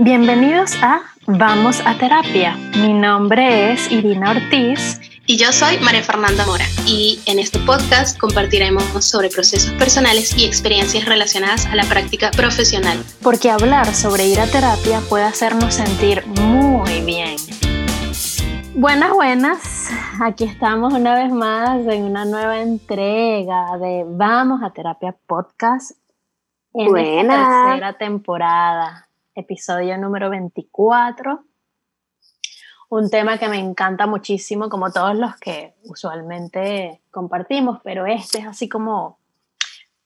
Bienvenidos a Vamos a Terapia. Mi nombre es Irina Ortiz. Y yo soy María Fernanda Mora. Y en este podcast compartiremos sobre procesos personales y experiencias relacionadas a la práctica profesional. Porque hablar sobre ir a terapia puede hacernos sentir muy bien. Buenas, buenas. Aquí estamos una vez más en una nueva entrega de Vamos a Terapia Podcast. En esta tercera temporada episodio número 24. Un tema que me encanta muchísimo, como todos los que usualmente compartimos, pero este es así como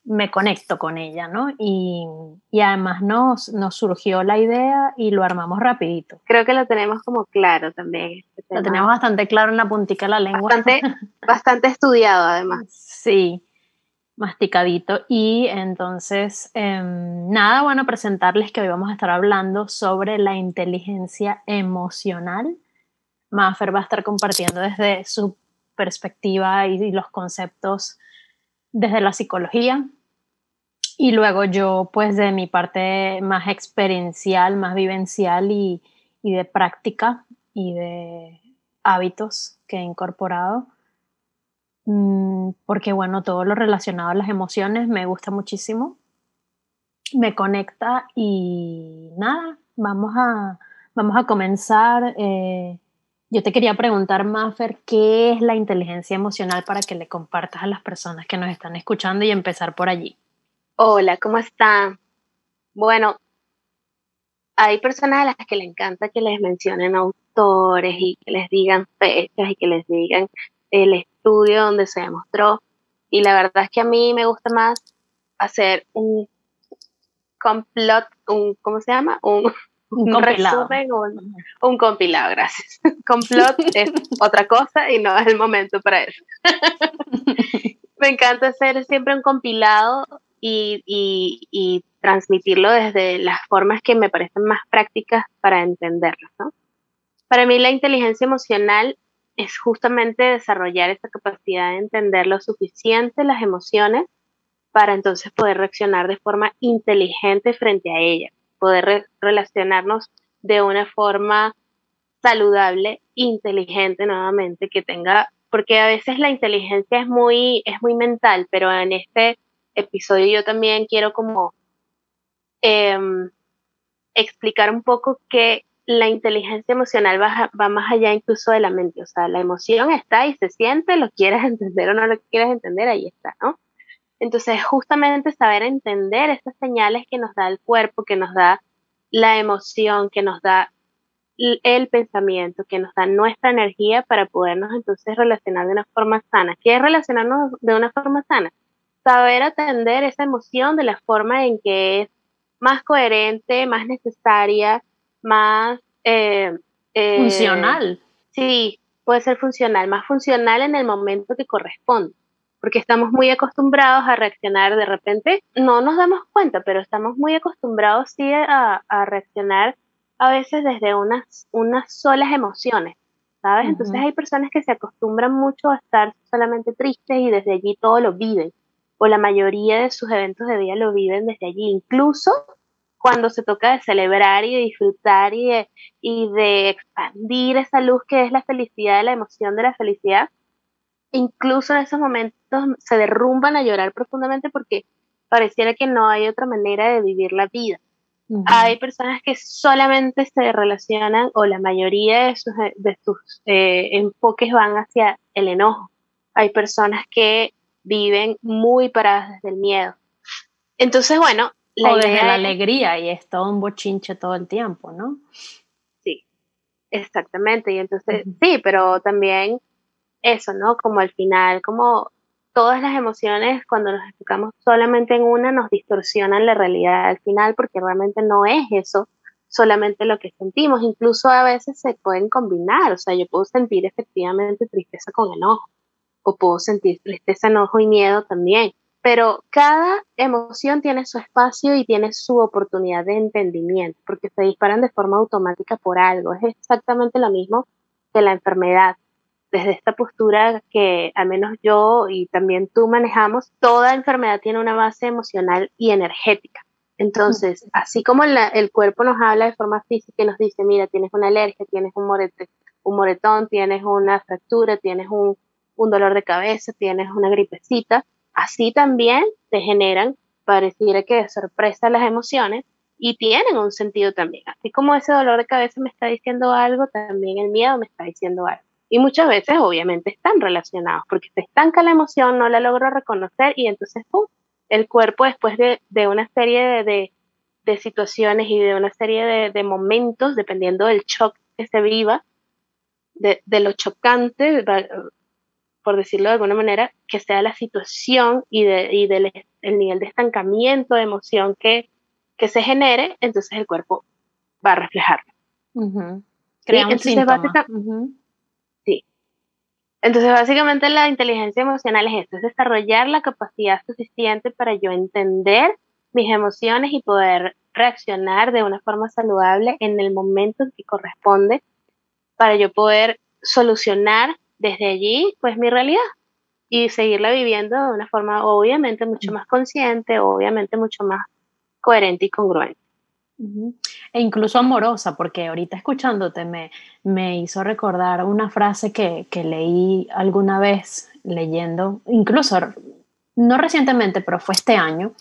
me conecto con ella, ¿no? Y, y además nos, nos surgió la idea y lo armamos rapidito. Creo que lo tenemos como claro también. Este lo tenemos bastante claro en la puntica de la lengua. Bastante, bastante estudiado además. Sí masticadito. Y entonces, em, nada, bueno, presentarles que hoy vamos a estar hablando sobre la inteligencia emocional. Maffer va a estar compartiendo desde su perspectiva y, los conceptos desde la psicología. Y luego yo, pues de mi parte más experiencial, más vivencial y, y de práctica y de hábitos que he incorporado, porque bueno, todo lo relacionado a las emociones me gusta muchísimo, me conecta y nada, vamos a, vamos a comenzar. Eh, yo te quería preguntar, Maffer, ¿qué es la inteligencia emocional para que le compartas a las personas que nos están escuchando y empezar por allí? Hola, ¿cómo están? Bueno, hay personas a las que le encanta que les mencionen autores y que les digan fechas y que les digan el estudio donde se demostró. Y la verdad es que a mí me gusta más hacer un complot, un, ¿cómo se llama? Un, un, compilado. un, compilado, gracias. complot es otra cosa y no es el momento para eso. me encanta hacer siempre un compilado y, y, y, transmitirlo desde las formas que me parecen más prácticas para entenderlo. ¿no? Para mí la inteligencia emocional es justamente desarrollar esa capacidad de entender lo suficiente las emociones para entonces poder reaccionar de forma inteligente frente a ellas, poder relacionarnos de una forma saludable, inteligente nuevamente, que tenga, porque a veces la inteligencia es muy, es muy mental, pero en este episodio yo también quiero como em, explicar un poco que la inteligencia emocional va, va, más allá incluso de la mente, o sea, la emoción está y se siente, lo quieres entender o no lo quieres entender, ahí está, ¿no? Entonces, justamente saber entender estas señales que nos da el cuerpo, que nos da la emoción, que nos da el pensamiento, que nos da nuestra energía para podernos entonces relacionar de una forma sana. ¿Qué es relacionarnos de una forma sana? Saber atender esa emoción de la forma en que es más coherente, más necesaria, más... Eh, eh, funcional. Sí, puede ser funcional, más funcional en el momento que corresponde, porque estamos muy acostumbrados a reaccionar de repente, no nos damos cuenta, pero estamos muy acostumbrados sí a, reaccionar a veces desde unas, unas solas emociones, ¿sabes? Entonces hay personas que se acostumbran mucho a estar solamente tristes y desde allí todo lo viven, o la mayoría de sus eventos de vida lo viven desde allí, incluso cuando se toca de celebrar y de disfrutar y de, y de expandir esa luz que es la felicidad, la emoción de la felicidad, incluso en esos momentos se derrumban a llorar profundamente porque pareciera que no hay otra manera de vivir la vida. Hay personas que solamente se relacionan o la mayoría de sus, de sus eh, enfoques van hacia el enojo. Hay personas que viven muy paradas desde el miedo. Entonces, bueno, la o desde la alegría y es todo un bochinche todo el tiempo, ¿no? Sí, exactamente. Y entonces, sí, pero también eso, ¿no? Como al final, como todas las emociones, cuando nos enfocamos solamente en una, nos distorsionan la realidad al final, porque realmente no es eso solamente lo que sentimos. Incluso a veces se pueden combinar. O sea, yo puedo sentir efectivamente tristeza con enojo, o puedo sentir tristeza, enojo y miedo también pero cada emoción tiene su espacio y tiene su oportunidad de entendimiento, porque se disparan de forma automática por algo. Es exactamente lo mismo que la enfermedad. Desde esta postura que al menos yo y también tú manejamos, toda enfermedad tiene una base emocional y energética. Entonces, así como el cuerpo nos habla de forma física y nos dice, mira, tienes una alergia, tienes un, morete, un moretón, tienes una fractura, tienes un, un dolor de cabeza, tienes una gripecita, así también te generan, pareciera que de sorpresa las emociones y tienen un sentido también. Así como ese dolor de cabeza me está diciendo algo, también el miedo me está diciendo algo. Y muchas veces obviamente están relacionados porque se estanca la emoción, no la logro reconocer y entonces el cuerpo después de, de una serie de, de, situaciones y de una serie de, de, momentos, dependiendo del shock que se viva, de, lo chocante, por decirlo de alguna manera, que sea la situación y, de, y del el nivel de estancamiento de emoción que, que se genere, entonces el cuerpo va a reflejarlo. Crea un síntoma. Entonces, básicamente la inteligencia emocional es esto, es desarrollar la capacidad suficiente para yo entender mis emociones y poder reaccionar de una forma saludable en el momento que corresponde para yo poder solucionar desde allí pues mi realidad y seguirla viviendo de una forma obviamente mucho más consciente, obviamente mucho más coherente y congruente. E incluso amorosa, porque ahorita escuchándote me, me hizo recordar una frase que, que, leí alguna vez leyendo, incluso no recientemente, pero fue este año,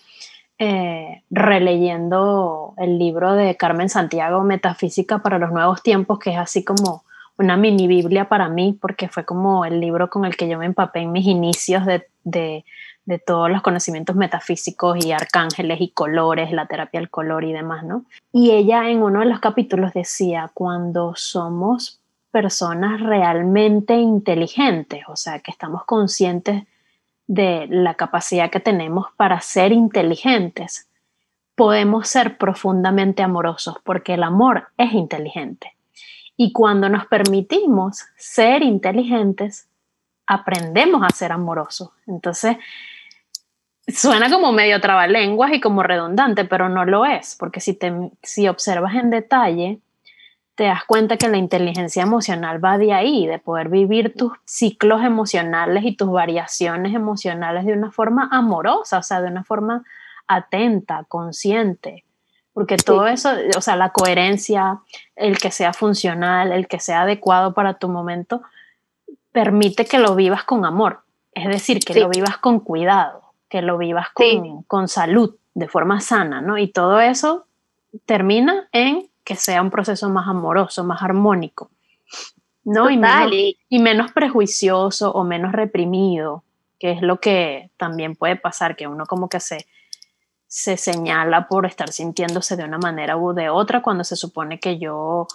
eh, releyendo el libro de Carmen Santiago, Metafísica para los Nuevos Tiempos, que es así como una mini Biblia para mí, porque fue como el libro con el que yo me empapé en mis inicios de, de de todos los conocimientos metafísicos y arcángeles y colores, la terapia del color y demás, ¿no? Y ella en uno de los capítulos decía, cuando somos personas realmente inteligentes, o sea, que estamos conscientes de la capacidad que tenemos para ser inteligentes, podemos ser profundamente amorosos porque el amor es inteligente. Y cuando nos permitimos ser inteligentes, aprendemos a ser amorosos. Entonces, suena como medio trabalenguas y como redundante, pero no lo es, porque si, te, si observas en detalle, te das cuenta que la inteligencia emocional va de ahí, de poder vivir tus ciclos emocionales y tus variaciones emocionales de una forma amorosa, o sea, de una forma atenta, consciente. Porque todo eso, o sea, la coherencia, el que sea funcional, el que sea adecuado para tu momento, permite que lo vivas con amor. Es decir, que lo vivas con cuidado que lo vivas con, con salud, de forma sana, ¿no? Y todo eso termina en que sea un proceso más amoroso, más armónico, ¿no? y, menos, y menos prejuicioso o menos reprimido, que es lo que también puede pasar, que uno como que se, se señala por estar sintiéndose de una manera u de otra cuando se supone que yo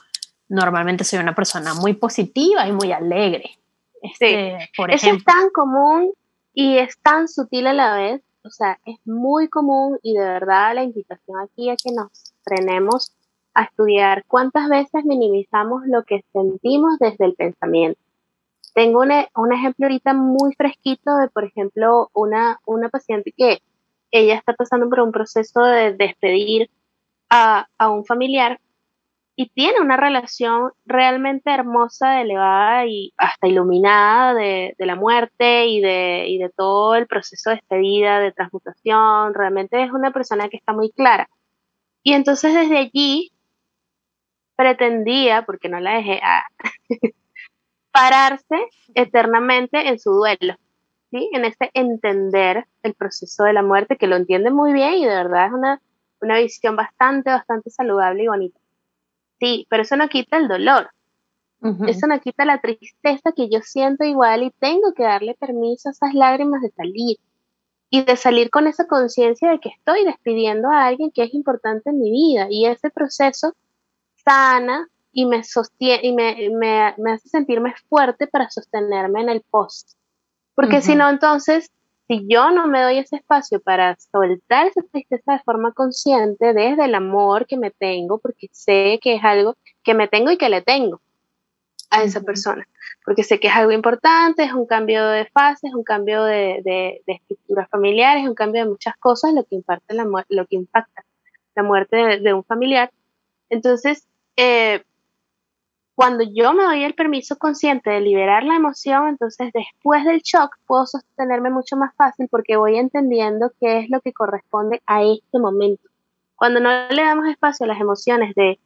normalmente soy una persona muy positiva y muy alegre. Este, por Eso es tan común y es tan sutil a la vez, o sea, es muy común y de verdad la invitación aquí es que nos frenemos a estudiar cuántas veces minimizamos lo que sentimos desde el pensamiento. Tengo un, un ejemplo ahorita muy fresquito de, por ejemplo, una, una paciente que ella está pasando por un proceso de despedir a, a un familiar y tiene una relación realmente hermosa, elevada y hasta iluminada de, la muerte y de, y de todo el proceso de despedida, de transmutación. Realmente es una persona que está muy clara. Y entonces desde allí pretendía, porque no la dejé, pararse eternamente en su duelo, ¿sí? en ese entender el proceso de la muerte, que lo entiende muy bien y de verdad es una, una visión bastante, bastante saludable y bonita. Sí, pero eso no quita el dolor. Eso no quita la tristeza que yo siento igual y tengo que darle permiso a esas lágrimas de salir. Y de salir con esa conciencia de que estoy despidiendo a alguien que es importante en mi vida. Y ese proceso sana y me sostiene y me, me, me hace sentirme fuerte para sostenerme en el post. Porque si no, entonces si yo no me doy ese espacio para soltar esa tristeza de forma consciente desde el amor que me tengo, porque sé que es algo que me tengo y que le tengo a esa persona, porque sé que es algo importante, es un cambio de fase, es un cambio de, de, de estructuras familiares, es un cambio de muchas cosas lo que, impacta la, lo que impacta la muerte de, un familiar. Entonces, eh, cuando yo me doy el permiso consciente de liberar la emoción, entonces después del shock puedo sostenerme mucho más fácil porque voy entendiendo qué es lo que corresponde a este momento. Cuando no le damos espacio a las emociones de,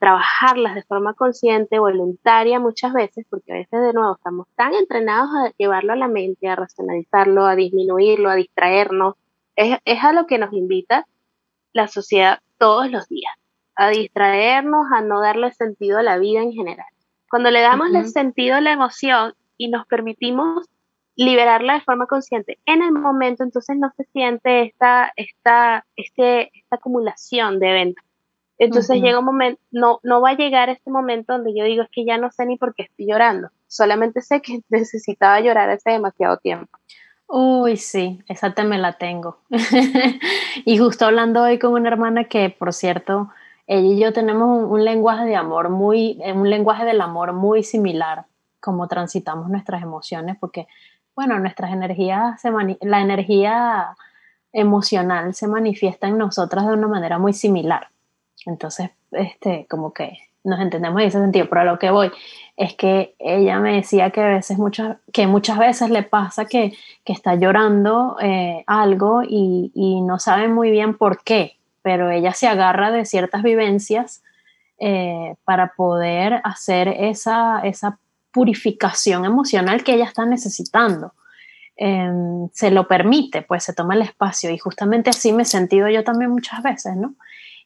trabajarlas de forma consciente, voluntaria muchas veces, porque a veces de nuevo estamos tan entrenados a llevarlo a la mente, a racionalizarlo, a disminuirlo, a distraernos, es a lo que nos invita la sociedad todos los días, a distraernos, a no darle sentido a la vida en general. Cuando le damos el sentido a la emoción y nos permitimos liberarla de forma consciente en el momento, entonces no se siente esta, esta, este, esta acumulación de eventos. Entonces llega un momento, no, no va a llegar este momento donde yo digo es que ya no sé ni por qué estoy llorando, solamente sé que necesitaba llorar hace demasiado tiempo. Uy, sí, esa te me la tengo. y justo hablando hoy con una hermana que, por cierto, ella y yo tenemos un, lenguaje de amor muy, eh, un lenguaje del amor muy similar, como transitamos nuestras emociones, porque, bueno, nuestras energías, se la energía emocional se manifiesta en nosotras de una manera muy similar. Entonces, este, como que nos entendemos en ese sentido, pero a lo que voy es que ella me decía que a veces muchas, que muchas veces le pasa que, está llorando eh, algo y, no sabe muy bien por qué, pero ella se agarra de ciertas vivencias eh, para poder hacer esa, esa purificación emocional que ella está necesitando. Em, se lo permite, pues se toma el espacio y justamente así me he sentido yo también muchas veces, ¿no?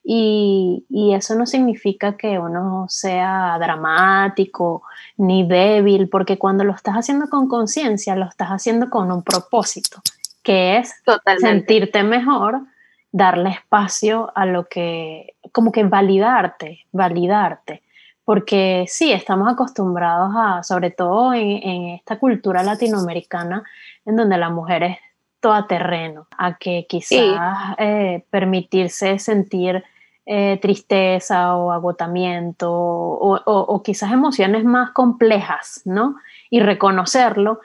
Y, eso no significa que uno sea dramático ni débil, porque cuando lo estás haciendo con conciencia, lo estás haciendo con un propósito, que es sentirte mejor, darle espacio a lo que, como que validarte, validarte. Porque sí, estamos acostumbrados a, sobre todo en, esta cultura latinoamericana, en donde la mujer es toda terreno, a que quizás eh, permitirse sentir eh, tristeza o agotamiento o, quizás emociones más complejas, ¿no? Y reconocerlo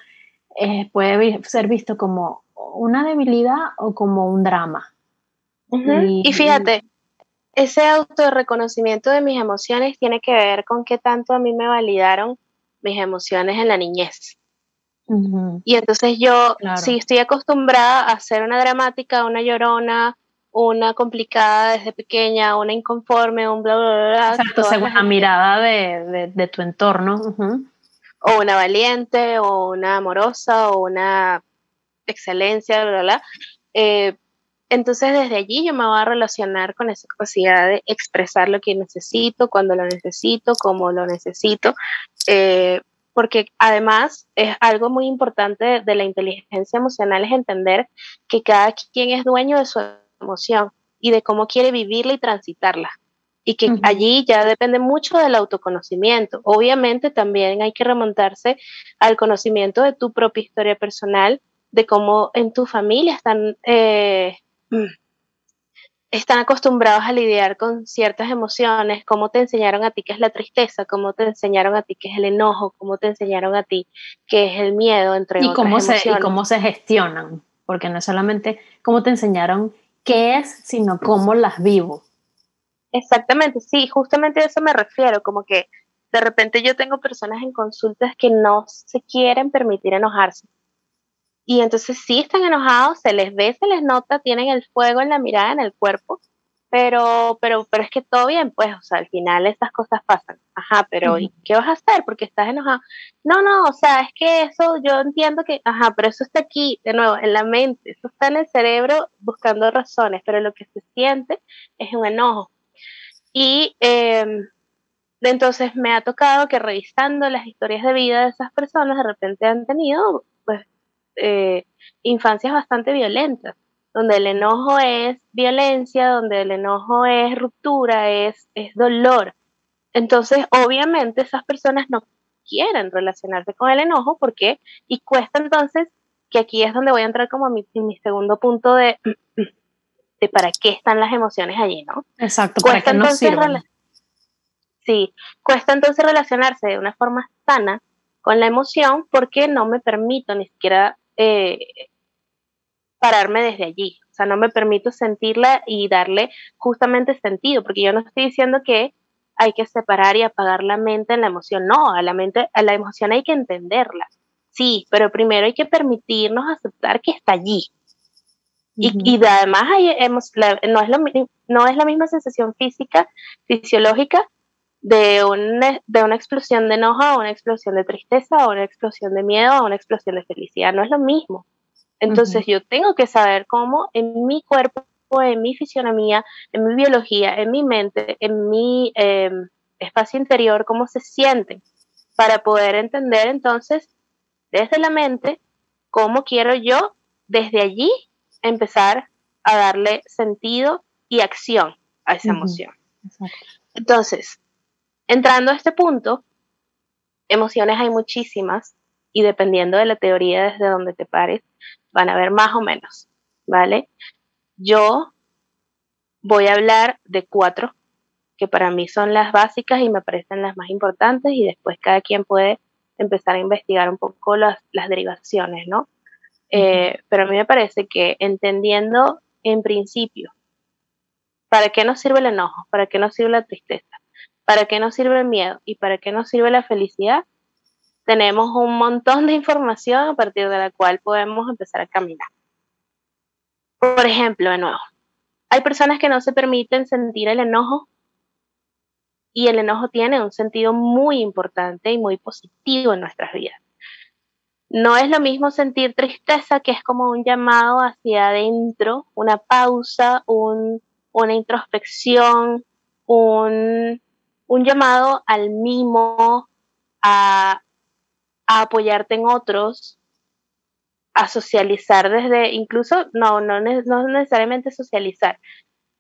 eh, puede ser visto como una debilidad o como un drama. Y, fíjate, ese autorreconocimiento de mis emociones tiene que ver con qué tanto a mí me validaron mis emociones en la niñez. Y entonces yo, si estoy acostumbrada a ser una dramática, una llorona, una complicada desde pequeña, una inconforme, un bla, bla, bla. Exacto, según la mirada de, tu entorno. O una valiente, o una amorosa, o una excelencia, bla, bla, eh, entonces desde allí yo me voy a relacionar con esa capacidad de expresar lo que necesito, cuando lo necesito, cómo lo necesito, eh, porque además es algo muy importante de la inteligencia emocional es entender que cada quien es dueño de su emoción y de cómo quiere vivirla y transitarla. Y que allí ya depende mucho del autoconocimiento. Obviamente también hay que remontarse al conocimiento de tu propia historia personal, de cómo en tu familia están, eh, están acostumbrados a lidiar con ciertas emociones, cómo te enseñaron a ti qué es la tristeza, cómo te enseñaron a ti qué es el enojo, cómo te enseñaron a ti qué es el miedo, entre y otras cómo Se, y cómo se gestionan, porque no es solamente cómo te enseñaron qué es, sino cómo las vivo. Exactamente, sí, justamente a eso me refiero, como que de repente yo tengo personas en consultas que no se quieren permitir enojarse. Y entonces sí están enojados, se les ve, se les nota, tienen el fuego en la mirada, en el cuerpo, pero, pero, pero es que todo bien, pues, o sea, al final estas cosas pasan. Ajá, pero ¿y qué vas a hacer? Porque estás enojado. No, no, o sea, es que eso yo entiendo que, ajá, pero eso está aquí, de nuevo, en la mente, eso está en el cerebro buscando razones, pero lo que se siente es un enojo. Y em, entonces me ha tocado que revisando las historias de vida de esas personas, de repente han tenido, pues, eh, infancias bastante violentas donde el enojo es violencia, donde el enojo es ruptura, es, es dolor. Entonces, obviamente, esas personas no quieren relacionarse con el enojo porque, y cuesta entonces, que aquí es donde voy a entrar como mi, mi segundo punto de, de para qué están las emociones allí, ¿no? Exacto, cuesta para qué entonces Sí, cuesta entonces relacionarse de una forma sana con la emoción porque no me permito ni siquiera eh, pararme desde allí. O sea, no me permito sentirla y darle justamente sentido, porque yo no estoy diciendo que hay que separar y apagar la mente en la emoción. No, a la mente, a la emoción hay que entenderla. Sí, pero primero hay que permitirnos aceptar que está allí. y, además hay, hemos, no, es lo, no es la misma sensación física, fisiológica de una, de una explosión de enojo a una explosión de tristeza, a una explosión de miedo, a una explosión de felicidad. No es lo mismo. Entonces yo tengo que saber cómo en mi cuerpo, en mi fisionomía, en mi biología, en mi mente, en mi em, espacio interior, cómo se sienten, para poder entender entonces desde la mente cómo quiero yo desde allí empezar a darle sentido y acción a esa emoción. Entonces, entrando a este punto, emociones hay muchísimas y dependiendo de la teoría desde donde te pares, van a haber más o menos, ¿vale? Yo voy a hablar de cuatro que para mí son las básicas y me parecen las más importantes y después cada quien puede empezar a investigar un poco las, las derivaciones, ¿no? Eh, pero a mí me parece que entendiendo en principio para qué nos sirve el enojo, para qué nos sirve la tristeza, para qué nos sirve el miedo y para qué nos sirve la felicidad, tenemos un montón de información a partir de la cual podemos empezar a caminar. Por ejemplo, de nuevo, hay personas que no se permiten sentir el enojo y el enojo tiene un sentido muy importante y muy positivo en nuestras vidas. No es lo mismo sentir tristeza, que es como un llamado hacia adentro, una pausa, una introspección, un, llamado al mimo, a, apoyarte en otros, a socializar desde, incluso, no, no, no necesariamente socializar,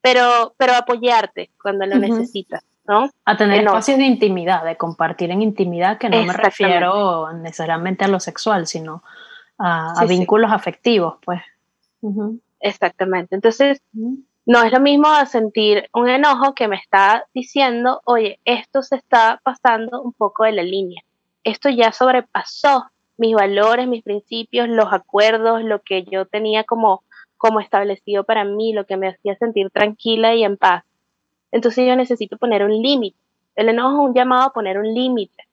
pero, pero apoyarte cuando lo necesitas. A tener espacios de intimidad, de compartir en intimidad, que no me refiero necesariamente a lo sexual, sino a, vínculos afectivos, pues. Exactamente. Entonces, no es lo mismo sentir un enojo que me está diciendo, oye, esto se está pasando un poco de la línea. Esto ya sobrepasó mis valores, mis principios, los acuerdos, lo que yo tenía como, como establecido para mí, lo que me hacía sentir tranquila y en paz. Entonces yo necesito poner un límite. El enojo es un llamado a poner un límite.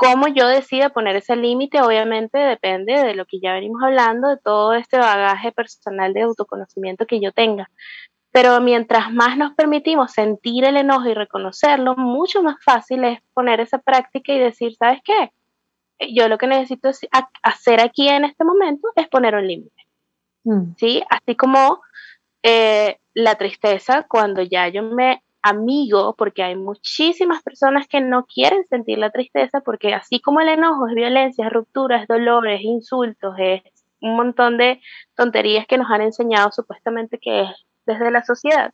Cómo yo decida poner ese límite, obviamente depende de lo que ya venimos hablando, de todo este bagaje personal de autoconocimiento que yo tenga. Pero mientras más nos permitimos sentir el enojo y reconocerlo, mucho más fácil es poner esa práctica y decir, ¿sabes qué? Yo lo que necesito hacer aquí en este momento es poner un límite. Mm. ¿Sí? Así como eh, la tristeza cuando ya yo me amigo, porque hay muchísimas personas que no quieren sentir la tristeza, porque así como el enojo es violencia, es ruptura, insultos, es un montón de tonterías que nos han enseñado supuestamente que es desde la sociedad.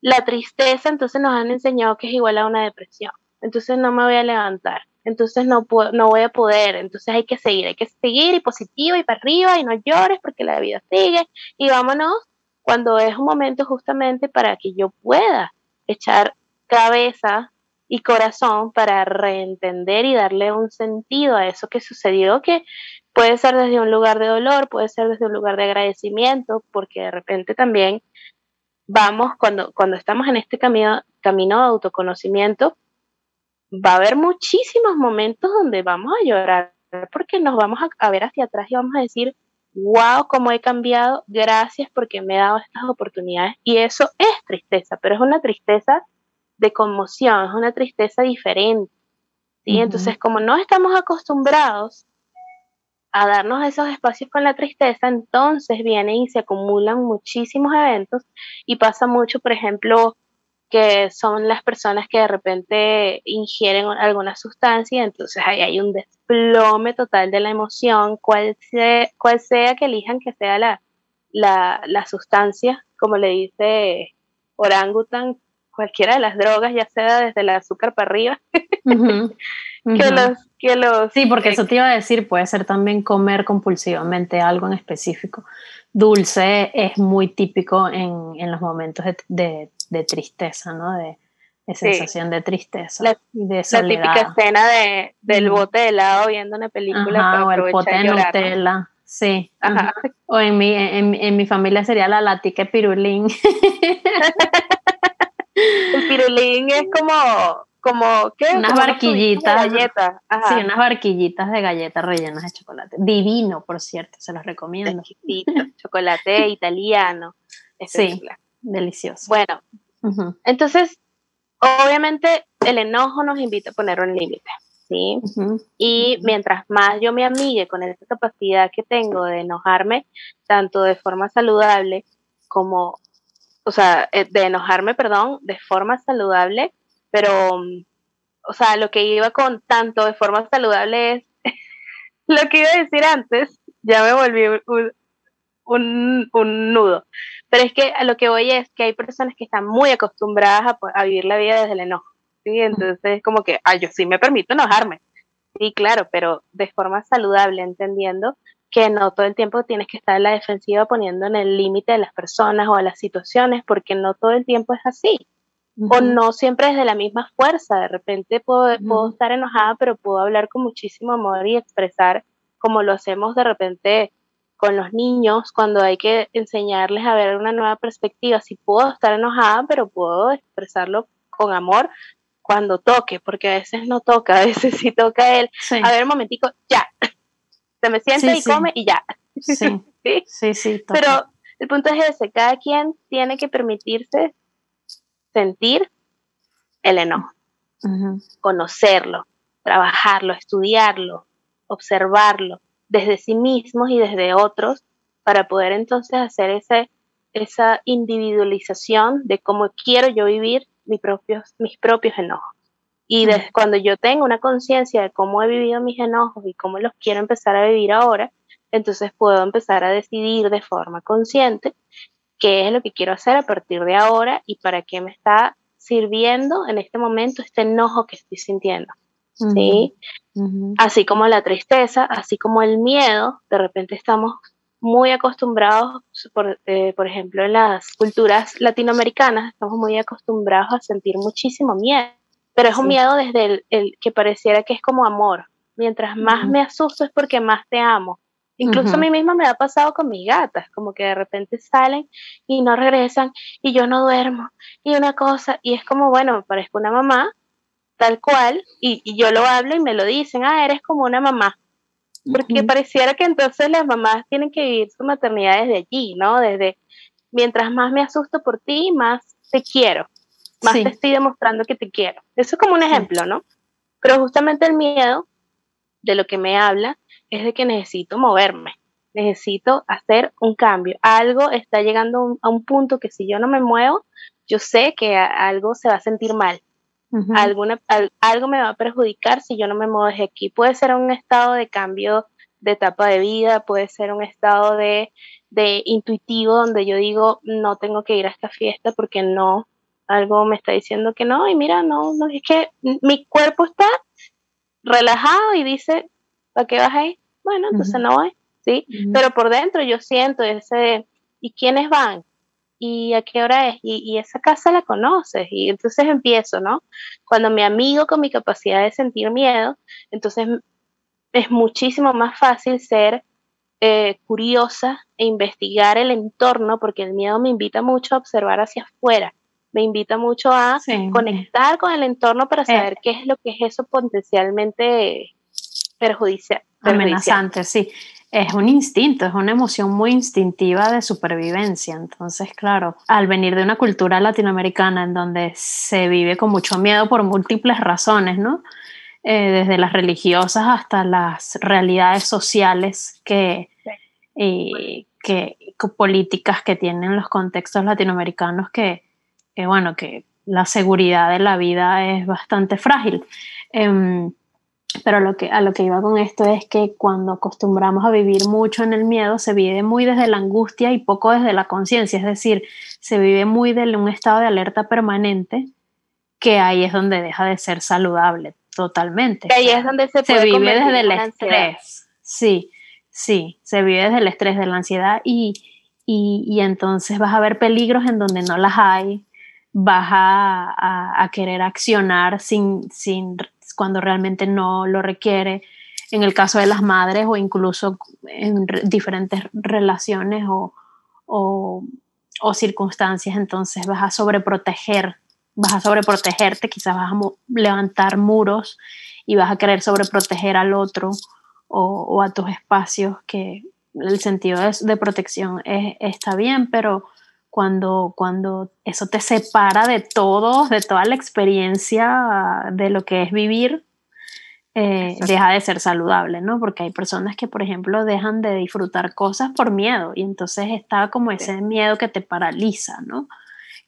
La tristeza entonces nos han enseñado que es igual a una depresión. Entonces no me voy a levantar, entonces no, puedo, no voy a poder, entonces hay que seguir, hay que seguir y positivo y para arriba y no llores porque la vida sigue y vámonos cuando es un momento justamente para que yo pueda echar cabeza y corazón para reentender y darle un sentido a eso que sucedió, que puede ser desde un lugar de dolor, puede ser desde un lugar de agradecimiento, porque de repente también vamos, cuando, cuando estamos en este camino, camino de autoconocimiento, va a haber muchísimos momentos donde vamos a llorar, porque nos vamos a ver hacia atrás y vamos a decir, wow, cómo he cambiado, gracias porque me he dado estas oportunidades. Y eso es tristeza, pero es una tristeza de conmoción, es una tristeza diferente. ¿sí? Entonces, como no estamos acostumbrados a darnos esos espacios con la tristeza, entonces vienen y se acumulan muchísimos eventos y pasa mucho, por ejemplo, que son las personas que de repente ingieren alguna sustancia, entonces ahí hay un desplome total de la emoción, cual sea, cual sea que elijan que sea la, la, sustancia, como le dice orangutan, cualquiera de las drogas, ya sea desde el azúcar para arriba, que, los, que los... Sí, porque eso te iba a decir, puede ser también comer compulsivamente algo en específico. Dulce es muy típico en, en los momentos de de tristeza, ¿no? De, sensación de tristeza. La, de típica escena de, del bote de helado viendo una película. o el bote de Nutella. Sí. O en mi, en, mi familia sería la latica pirulín. el pirulín es como, como, ¿qué? Unas barquillitas. De galleta. Sí, unas barquillitas de galletas rellenas de chocolate. Divino, por cierto, se los recomiendo. chocolate italiano. Sí, delicioso. Bueno, entonces, obviamente el enojo nos invita a poner un límite. ¿sí? Y mientras más yo me amigue con esa capacidad que tengo de enojarme, tanto de forma saludable como, o sea, eh, de enojarme, perdón, de forma saludable, pero, o sea, lo que iba con tanto de forma saludable es lo que iba a decir antes, ya me volví un, un, nudo. Pero es que a lo que voy es que hay personas que están muy acostumbradas a, a vivir la vida desde el enojo. ¿sí? Entonces es como que, ay, yo sí me permito enojarme. Sí, claro, pero de forma saludable, entendiendo que no todo el tiempo tienes que estar en la defensiva poniendo en el límite de las personas o a las situaciones, porque no todo el tiempo es así. O no siempre es de la misma fuerza. De repente puedo, puedo estar enojada, pero puedo hablar con muchísimo amor y expresar como lo hacemos de repente con los niños cuando hay que enseñarles a ver una nueva perspectiva. Sí puedo estar enojada, pero puedo expresarlo con amor cuando toque, porque a veces no toca, a veces sí toca él. A ver, un momentico, ya. Se me siente y come y ya. Sí, sí, sí. Pero el punto es ese, cada quien tiene que permitirse sentir el enojo, conocerlo, trabajarlo, estudiarlo, observarlo desde sí mismos y desde otros para poder entonces hacer ese, esa individualización de cómo quiero yo vivir mis propios, mis propios enojos. Y desde cuando yo tengo una conciencia de cómo he vivido mis enojos y cómo los quiero empezar a vivir ahora, entonces puedo empezar a decidir de forma consciente qué es lo que quiero hacer a partir de ahora y para qué me está sirviendo en este momento este enojo que estoy sintiendo. ¿Sí? Así como la tristeza, así como el miedo, de repente estamos muy acostumbrados, por, eh, por ejemplo, en las culturas latinoamericanas, estamos muy acostumbrados a sentir muchísimo miedo, pero es un miedo desde el, que pareciera que es como amor. Mientras más me asusto es porque más te amo. Incluso a mí misma me ha pasado con mis gatas, como que de repente salen y no regresan y yo no duermo y una cosa, y es como, bueno, me parezco una mamá tal cual, y, y yo lo hablo y me lo dicen, ah, eres como una mamá porque pareciera que entonces las mamás tienen que vivir su maternidad desde allí, ¿no? Desde mientras más me asusto por ti, más te quiero, más te estoy demostrando que te quiero. Eso es como un ejemplo, ¿no? Pero justamente el miedo de lo que me habla es de que necesito moverme, necesito hacer un cambio. Algo está llegando a un punto que si yo no me muevo, yo sé que algo se va a sentir mal, Alguna, algo me va a perjudicar si yo no me muevo desde aquí. Puede ser un estado de cambio de etapa de vida, puede ser un estado de, de intuitivo donde yo digo, no tengo que ir a esta fiesta porque no, algo me está diciendo que no, y mira, no, no, es que mi cuerpo está relajado y dice, ¿para qué vas ahí? Bueno, entonces no voy, ¿sí? Pero por dentro yo siento ese, ¿y quiénes van? Y a qué hora es, y, esa casa la conoces, y entonces empiezo, ¿no? Cuando me amigo con mi capacidad de sentir miedo, entonces es muchísimo más fácil ser eh, curiosa e investigar el entorno, porque el miedo me invita mucho a observar hacia afuera, me invita mucho a conectar con el entorno para saber eh. qué es lo que es eso potencialmente perjudicial. Amenazante, sí es un instinto, es una emoción muy instintiva de supervivencia. Entonces, claro, al venir de una cultura latinoamericana en donde se vive con mucho miedo por múltiples razones, ¿no? Eh, desde las religiosas hasta las realidades sociales que, que, políticas que tienen los contextos latinoamericanos que, bueno, que la seguridad de la vida es bastante frágil. Em, pero lo que, a lo que iba con esto es que cuando acostumbramos a vivir mucho en el miedo, se vive muy desde la angustia y poco desde la conciencia, es decir, se vive muy de un estado de alerta permanente, que ahí es donde deja de ser saludable totalmente. ahí es donde se, se vive desde el estrés. Sí, sí, se vive desde el estrés, de la ansiedad y, y, y entonces vas a ver peligros en donde no las hay, vas a, a, querer accionar sin, sin cuando realmente no lo requiere, en el caso de las madres o incluso en diferentes relaciones o, o, circunstancias, entonces vas a sobreproteger vas a sobreprotegerte, quizás vas a levantar muros y vas a querer sobreproteger al otro o, a tus espacios, que el sentido de, protección está bien, pero cuando, cuando eso te separa de todo, de toda la experiencia de lo que es vivir, eh, deja de ser saludable, ¿no? Porque hay personas que, por ejemplo, dejan de disfrutar cosas por miedo y entonces está como ese miedo que te paraliza, ¿no?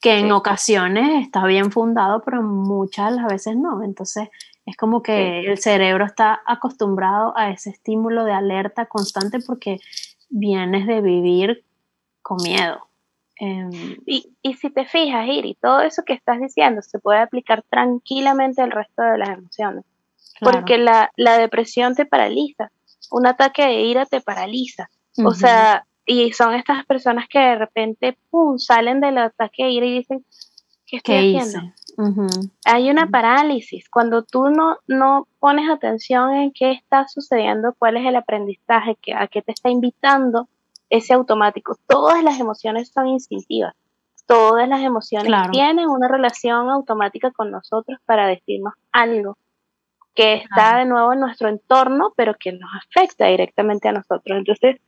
Que en ocasiones está bien fundado, pero muchas las veces no. Entonces es como que el cerebro está acostumbrado a ese estímulo de alerta constante porque vienes de vivir con miedo. Em, y, y, si te fijas, Iri, todo eso que estás diciendo se puede aplicar tranquilamente al resto de las emociones porque la, la, depresión te paraliza, un ataque de ira te paraliza. O sea, y son estas personas que de repente, pum, salen del ataque de ira y dicen, ¿qué estoy haciendo? Hay una parálisis. Cuando tú no, no pones atención en qué está sucediendo, cuál es el aprendizaje, que, a qué te está invitando ese automático. Todas las emociones son instintivas. Todas las emociones tienen una relación automática con nosotros para decirnos algo que está de nuevo en nuestro entorno, pero que nos afecta directamente a nosotros. Entonces,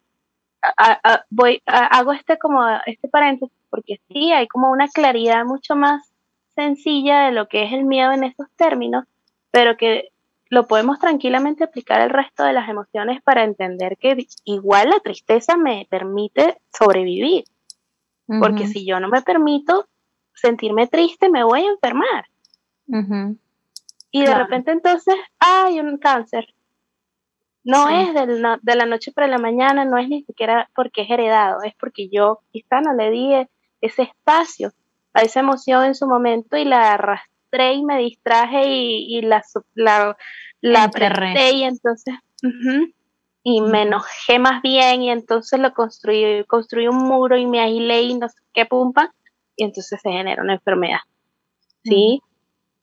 voy, hago este como este paréntesis porque sí, hay como una claridad mucho más sencilla de lo que es el miedo en estos términos, pero que lo podemos tranquilamente aplicar al resto de las emociones para entender que igual la tristeza me permite sobrevivir. Porque si yo no me permito sentirme triste, me voy a enfermar. Y de repente entonces hay un cáncer. No es de la noche para la mañana, no es ni siquiera porque es heredado, es porque yo quizá no le di ese espacio a esa emoción en su momento y la arrastré y me distraje y, la, la, la y entonces y me enojé más bien y entonces lo construí, construí un muro y me aislé y no sé qué pumpa y entonces se genera una enfermedad. ¿Sí?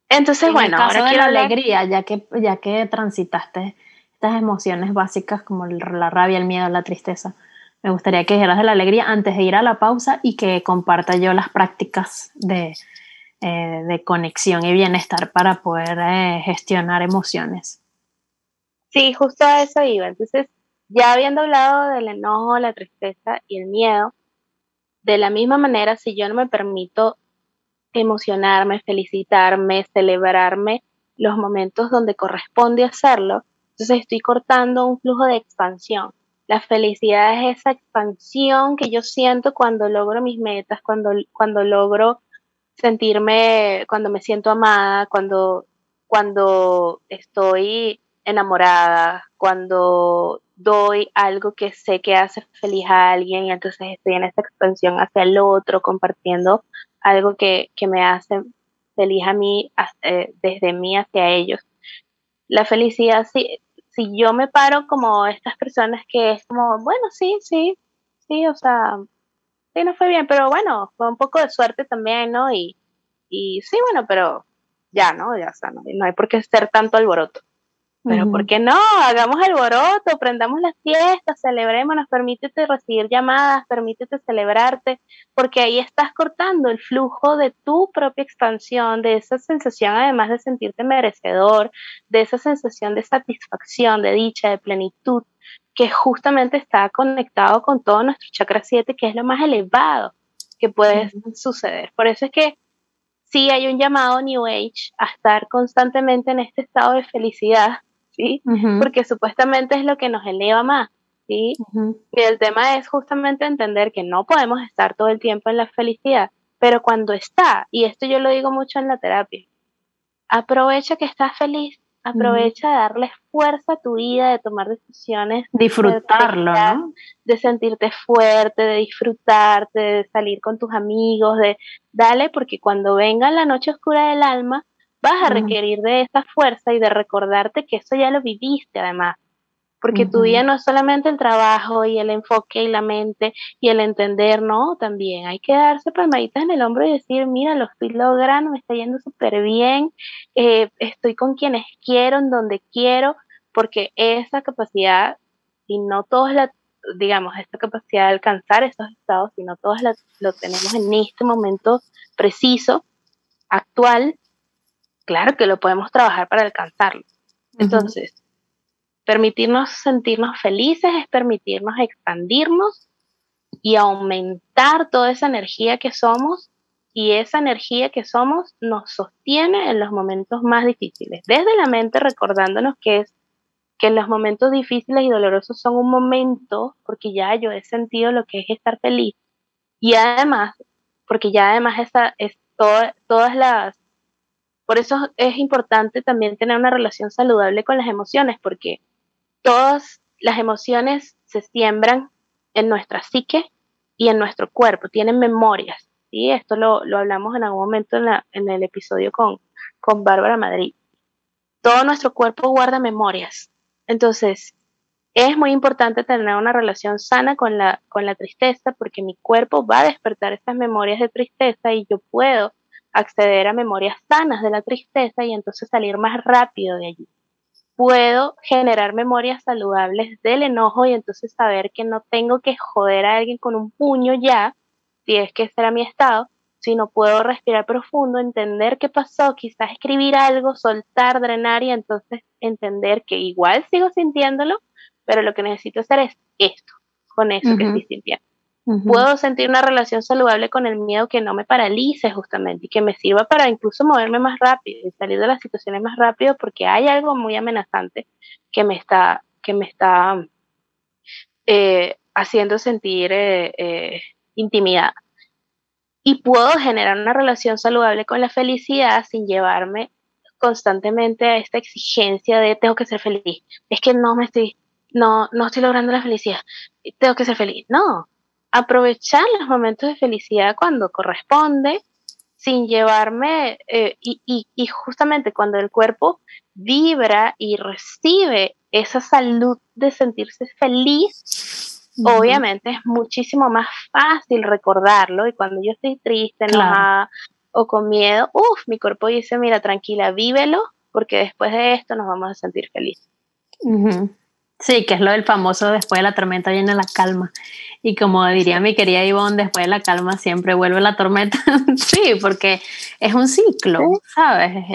Entonces, bueno, ahora quiero la alegría, ya que, ya que transitaste estas emociones básicas como la rabia, el miedo, la tristeza. Me gustaría que dijeras de la alegría antes de ir a la pausa y que comparta yo las prácticas de, eh, de conexión y bienestar para poder eh, gestionar emociones. Sí, justo a eso iba. Entonces, ya habiendo hablado del enojo, la tristeza y el miedo, de la misma manera, si yo no me permito emocionarme, felicitarme, celebrarme los momentos donde corresponde hacerlo, entonces estoy cortando un flujo de expansión. La felicidad es esa expansión que yo siento cuando logro mis metas, cuando, cuando logro sentirme, cuando me siento amada, cuando, cuando estoy enamorada, cuando doy algo que sé que hace feliz a alguien y entonces estoy en esa expansión hacia el otro, compartiendo algo que, me hace feliz a mí, eh, desde mí hacia ellos. La felicidad, si, si yo me paro como estas personas que es como, bueno, sí, sí, sí, o sea, sí, no fue bien, pero bueno, fue un poco de suerte también, ¿no? Y, y sí, bueno, pero ya, ¿no? Ya, o no, no hay por qué ser tanto alboroto. Pero ¿por qué no? Hagamos alboroto, prendamos las fiestas, celebremos, permítete recibir llamadas, permítete celebrarte, porque ahí estás cortando el flujo de tu propia expansión, de esa sensación además de sentirte merecedor, de esa sensación de satisfacción, de dicha, de plenitud, que justamente está conectado con todo nuestro chakra 7, que es lo más elevado que puede suceder. Por eso es que sí hay un llamado New Age a estar constantemente en este estado de felicidad, ¿sí? Porque supuestamente es lo que nos eleva más, ¿sí? Y el tema es justamente entender que no podemos estar todo el tiempo en la felicidad, pero cuando está, y esto yo lo digo mucho en la terapia, aprovecha que estás feliz, aprovecha de darle fuerza a tu vida, de tomar decisiones. Disfrutarlo, ¿no? De sentirte fuerte, de disfrutarte, de salir con tus amigos, de dale, porque cuando venga la noche oscura del alma, vas a requerir de esa fuerza y de recordarte que eso ya lo viviste además. Porque tu día no es solamente el trabajo y el enfoque y la mente y el entender, no, también hay que darse palmaditas en el hombro y decir, mira, lo estoy logrando, me está yendo súper bien, eh, estoy con quienes quiero, en donde quiero, porque esa capacidad, y no todos la, digamos, esta capacidad de alcanzar esos estados, sino todos la, lo tenemos en este momento preciso, actual, claro que lo podemos trabajar para alcanzarlo. Entonces, permitirnos sentirnos felices es permitirnos expandirnos y aumentar toda esa energía que somos y esa energía que somos nos sostiene en los momentos más difíciles. Desde la mente recordándonos que es que los momentos difíciles y dolorosos son un momento porque ya yo he sentido lo que es estar feliz y además porque ya además esa es todas las por eso es importante también tener una relación saludable con las emociones porque todas las emociones se siembran en nuestra psique y en nuestro cuerpo, tienen memorias. ¿sí? Esto lo, hablamos en algún momento en, la, en el episodio con, con Bárbara Madrid. Todo nuestro cuerpo guarda memorias. Entonces, es muy importante tener una relación sana con la, con la tristeza porque mi cuerpo va a despertar estas memorias de tristeza y yo puedo acceder a memorias sanas de la tristeza y entonces salir más rápido de allí puedo generar memorias saludables del enojo y entonces saber que no tengo que joder a alguien con un puño ya, si es que ese era mi estado, sino puedo respirar profundo, entender qué pasó, quizás escribir algo, soltar, drenar y entonces entender que igual sigo sintiéndolo, pero lo que necesito hacer es esto, con eso que estoy sintiendo. Puedo sentir una relación saludable con el miedo que no me paralice justamente y que me sirva para incluso moverme más rápido y salir de las situaciones más rápido porque hay algo muy amenazante que me está, que me está eh, haciendo sentir eh, eh, intimidad. Y puedo generar una relación saludable con la felicidad sin llevarme constantemente a esta exigencia de tengo que ser feliz. Es que no me estoy, no, no estoy logrando la felicidad. Tengo que ser feliz. No, aprovechar los momentos de felicidad cuando corresponde, sin llevarme, eh, y, justamente cuando el cuerpo vibra y recibe esa salud de sentirse feliz, obviamente es muchísimo más fácil recordarlo y cuando yo estoy triste, enojada o con miedo, uff, mi cuerpo dice, mira, tranquila, vívelo, porque después de esto nos vamos a sentir felices. Sí, que es lo del famoso después de la tormenta viene la calma. Y como diría mi querida Ivonne, después de la calma siempre vuelve la tormenta. sí, porque es un ciclo, ¿sabes?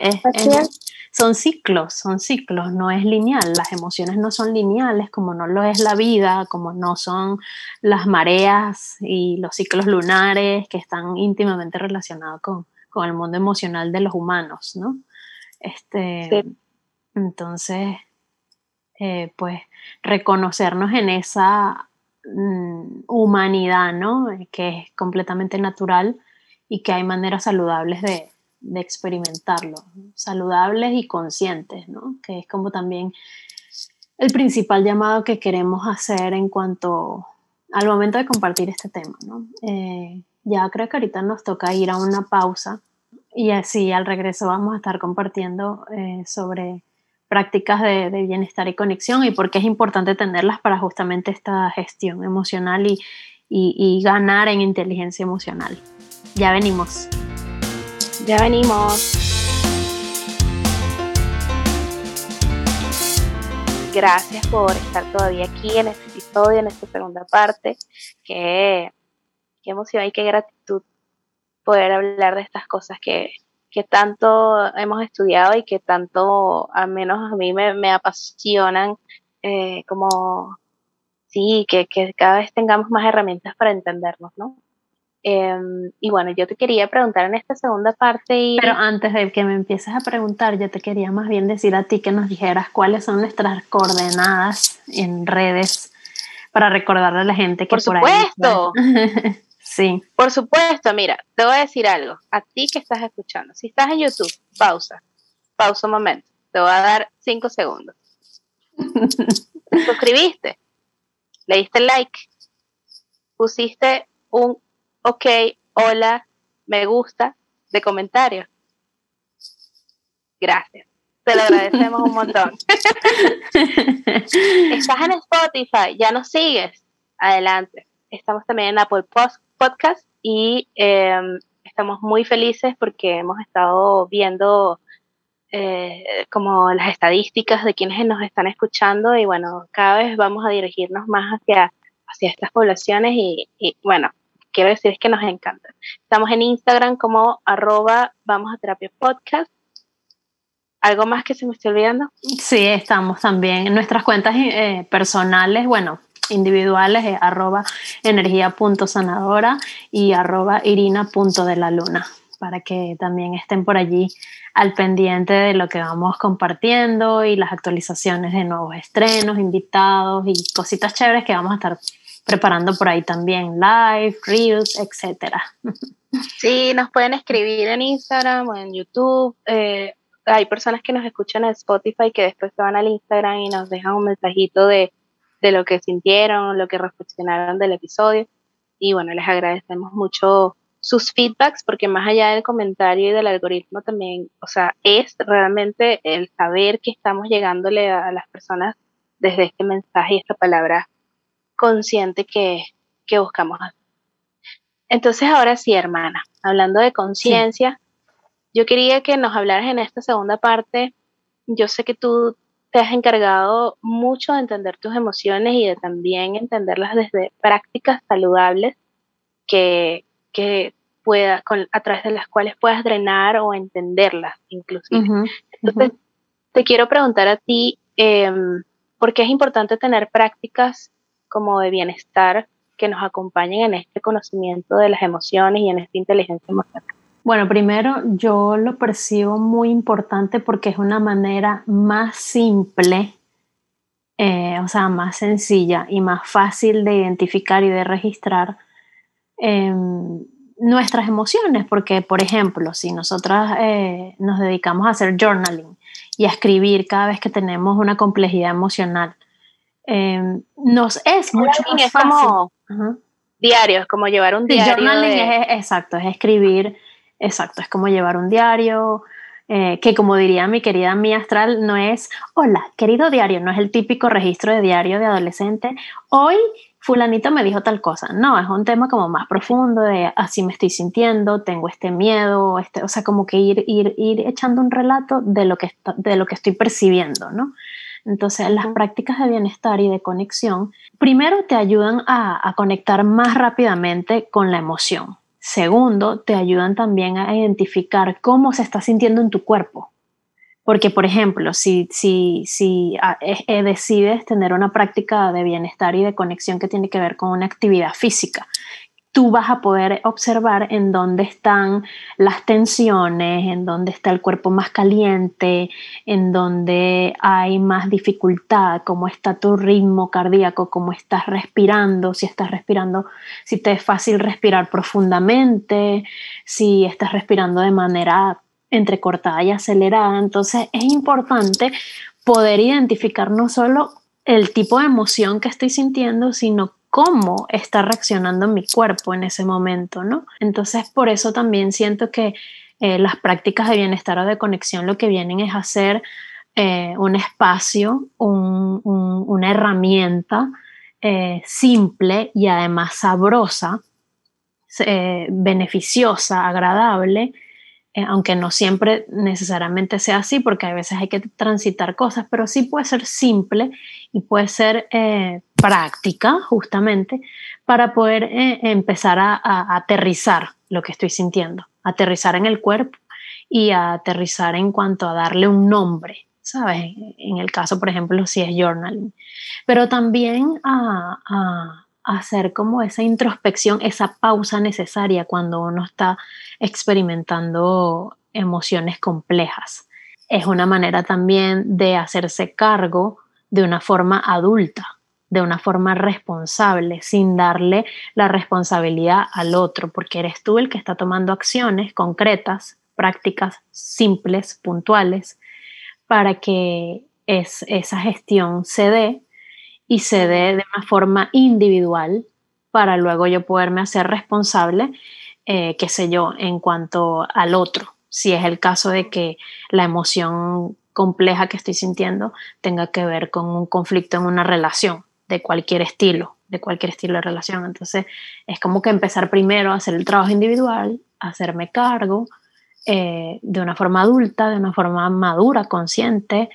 son ciclos, son ciclos, no es lineal. Las emociones no son lineales como no lo es la vida, como no son las mareas y los ciclos lunares que están íntimamente relacionados con, con el mundo emocional de los humanos, ¿no? Este, Entonces, eh, pues reconocernos en esa mm, humanidad, ¿no? Que es completamente natural y que hay maneras saludables de, experimentarlo, saludables y conscientes, ¿no? Que es como también el principal llamado que queremos hacer en cuanto al momento de compartir este tema, ¿no? Eh, ya creo que ahorita nos toca ir a una pausa y así al regreso vamos a estar compartiendo eh, sobre prácticas de, bienestar y conexión y por qué es importante tenerlas para justamente esta gestión emocional y, y ganar en inteligencia emocional. Ya venimos. Ya venimos. Gracias por estar todavía aquí en este episodio, en esta segunda parte. Qué, qué emoción y qué gratitud poder hablar de estas cosas que, que tanto hemos estudiado y que tanto, al menos a mí, me, apasionan, eh, como, sí, que, cada vez tengamos más herramientas para entendernos, ¿no? Em, y bueno, yo te quería preguntar en esta segunda parte. Y... Pero antes de que me empieces a preguntar, yo te quería más bien decir a ti que nos dijeras cuáles son nuestras coordenadas en redes para recordarle a la gente que por, por supuesto. Sí. Por supuesto, mira, te voy a decir algo. A ti que estás escuchando, si estás en YouTube, pausa. Pausa un momento. Te voy a dar cinco segundos. suscribiste? ¿Le diste like? ¿Pusiste un ok, hola, me gusta de comentario? Gracias. Te lo agradecemos un montón. Estás en Spotify, ya nos sigues. Adelante. Estamos también en Apple Post podcast y em, estamos muy felices porque hemos estado viendo eh, como las estadísticas de quienes nos están escuchando y bueno, cada vez vamos a dirigirnos más hacia, hacia estas poblaciones y, bueno, quiero decir es que nos encanta. Estamos en Instagram como arroba vamos a terapia podcast. ¿Algo más que se me esté olvidando? Sí, estamos también en nuestras cuentas eh, personales, bueno, individuales, es arroba energía.sanadora y arroba irina.de la luna, para que también estén por allí al pendiente de lo que vamos compartiendo y las actualizaciones de nuevos estrenos, invitados y cositas chéveres que vamos a estar preparando por ahí también, live, reels, etcétera. Sí, nos pueden escribir en Instagram o en YouTube. Eh, hay personas que nos escuchan en Spotify que después se van al Instagram y nos dejan un mensajito de, de lo que sintieron, lo que reflexionaron del episodio. Y bueno, les agradecemos mucho sus feedbacks, porque más allá del comentario y del algoritmo también, o sea, es realmente el saber que estamos llegándole a, las personas desde este mensaje y esta palabra consciente que, que buscamos. Entonces, ahora sí, hermana, hablando de conciencia, yo quería que nos hablaras en esta segunda parte. Yo sé que tú te has encargado mucho de entender tus emociones y de también entenderlas desde prácticas saludables que, que pueda, con, a través de las cuales puedas drenar o entenderlas inclusive. Entonces, te quiero preguntar a ti, eh, ¿por qué es importante tener prácticas como de bienestar que nos acompañen en este conocimiento de las emociones y en esta inteligencia emocional? Bueno, primero yo lo percibo muy importante porque es una manera más simple, eh, o sea, más sencilla y más fácil de identificar y de registrar em, nuestras emociones, porque por ejemplo, si nosotras eh, nos dedicamos a hacer journaling y a escribir cada vez que tenemos una complejidad emocional, em, nos es mucho más fácil. Como diario, es como llevar un diario. journaling es, exacto, es escribir, exacto, es como llevar un diario. Eh, que como diría mi querida Mía Astral, no es, hola, querido diario, no es el típico registro de diario de adolescente. Hoy fulanito me dijo tal cosa. No, es un tema como más profundo de así me estoy sintiendo, tengo este miedo, este, o sea, como que ir, ir, ir echando un relato de lo, que de lo que estoy percibiendo, ¿no? Entonces, las prácticas de bienestar y de conexión, primero te ayudan a, a conectar más rápidamente con la emoción. Segundo, te ayudan también a identificar cómo se está sintiendo en tu cuerpo. Porque, por ejemplo, si, si, si ah, eh, eh, decides tener una práctica de bienestar y de conexión que tiene que ver con una actividad física, tú vas a poder observar en dónde están las tensiones, en dónde está el cuerpo más caliente, en dónde hay más dificultad, cómo está tu ritmo cardíaco, cómo estás respirando, si estás respirando, si te es fácil respirar profundamente, si estás respirando de manera entrecortada y acelerada. Entonces es importante poder identificar no solo el tipo de emoción que estoy sintiendo, sino cómo está reaccionando mi cuerpo en ese momento, ¿no? Entonces por eso también siento que eh, las prácticas de bienestar o de conexión lo que vienen es hacer eh, un espacio, una herramienta eh, simple y además sabrosa, beneficiosa, agradable, eh, aunque no siempre necesariamente sea así, porque a veces hay que transitar cosas, pero sí puede ser simple y puede ser eh, práctica, justamente, para poder eh, empezar a, aterrizar lo que estoy sintiendo, aterrizar en el cuerpo y aterrizar en cuanto a darle un nombre, ¿sabes? En el caso, por ejemplo, si es journaling, pero también a, a hacer como esa introspección, esa pausa necesaria cuando uno está experimentando emociones complejas. Es una manera también de hacerse cargo de una forma adulta, de una forma responsable, sin darle la responsabilidad al otro, porque eres tú el que está tomando acciones concretas, prácticas, simples, puntuales, para que esa gestión se dé y se dé de una forma individual para luego yo poderme hacer responsable eh, qué sé yo, en cuanto al otro, si es el caso de que la emoción compleja que estoy sintiendo tenga que ver con un conflicto en una relación de cualquier estilo, de cualquier estilo de relación. Entonces, es como que empezar primero a hacer el trabajo individual, hacerme cargo eh, de una forma adulta, de una forma madura, consciente,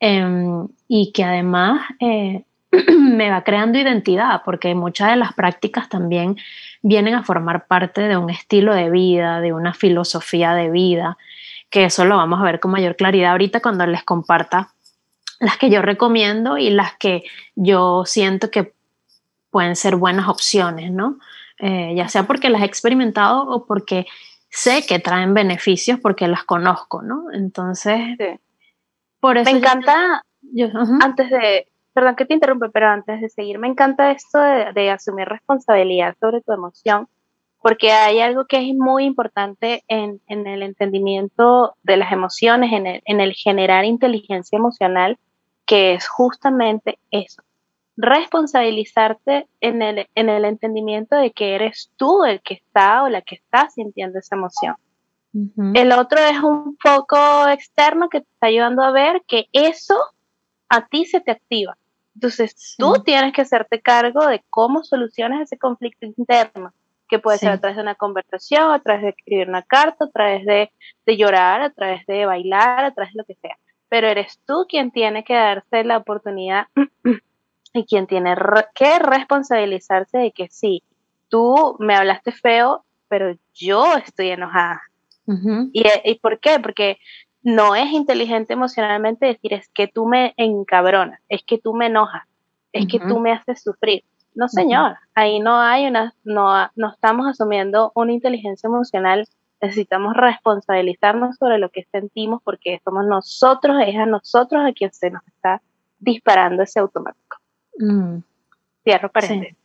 em, y que además eh, me va creando identidad, porque muchas de las prácticas también vienen a formar parte de un estilo de vida, de una filosofía de vida, que eso lo vamos a ver con mayor claridad ahorita cuando les comparta las que yo recomiendo y las que yo siento que pueden ser buenas opciones, ¿no? Eh, ya sea porque las he experimentado o porque sé que traen beneficios porque las conozco, ¿no? Entonces, por eso... Me encanta, antes de, perdón que te interrumpe, pero antes de seguir, me encanta esto de, asumir responsabilidad sobre tu emoción, porque hay algo que es muy importante en, el entendimiento de las emociones, en el, en el generar inteligencia emocional, que es justamente eso, responsabilizarte en el, en el entendimiento de que eres tú el que está o la que está sintiendo esa emoción. El otro es un poco externo que te está ayudando a ver que eso a ti se te activa. Entonces tú tienes que hacerte cargo de cómo solucionas ese conflicto interno, que puede ser a través de una conversación, a través de escribir una carta, a través de, de llorar, a través de bailar, a través de lo que sea. Pero eres tú quien tiene que darse la oportunidad y quien tiene que responsabilizarse de que sí, tú me hablaste feo, pero yo estoy enojada. ¿Y, ¿Y por qué? Porque no es inteligente emocionalmente decir es que tú me encabronas, es que tú me enojas, es que tú me haces sufrir. No, señor, ahí no hay una, no, no estamos asumiendo una inteligencia emocional, necesitamos responsabilizarnos sobre lo que sentimos porque somos nosotros, es a nosotros a quien se nos está disparando ese automático. Mm. Cierro paréntesis.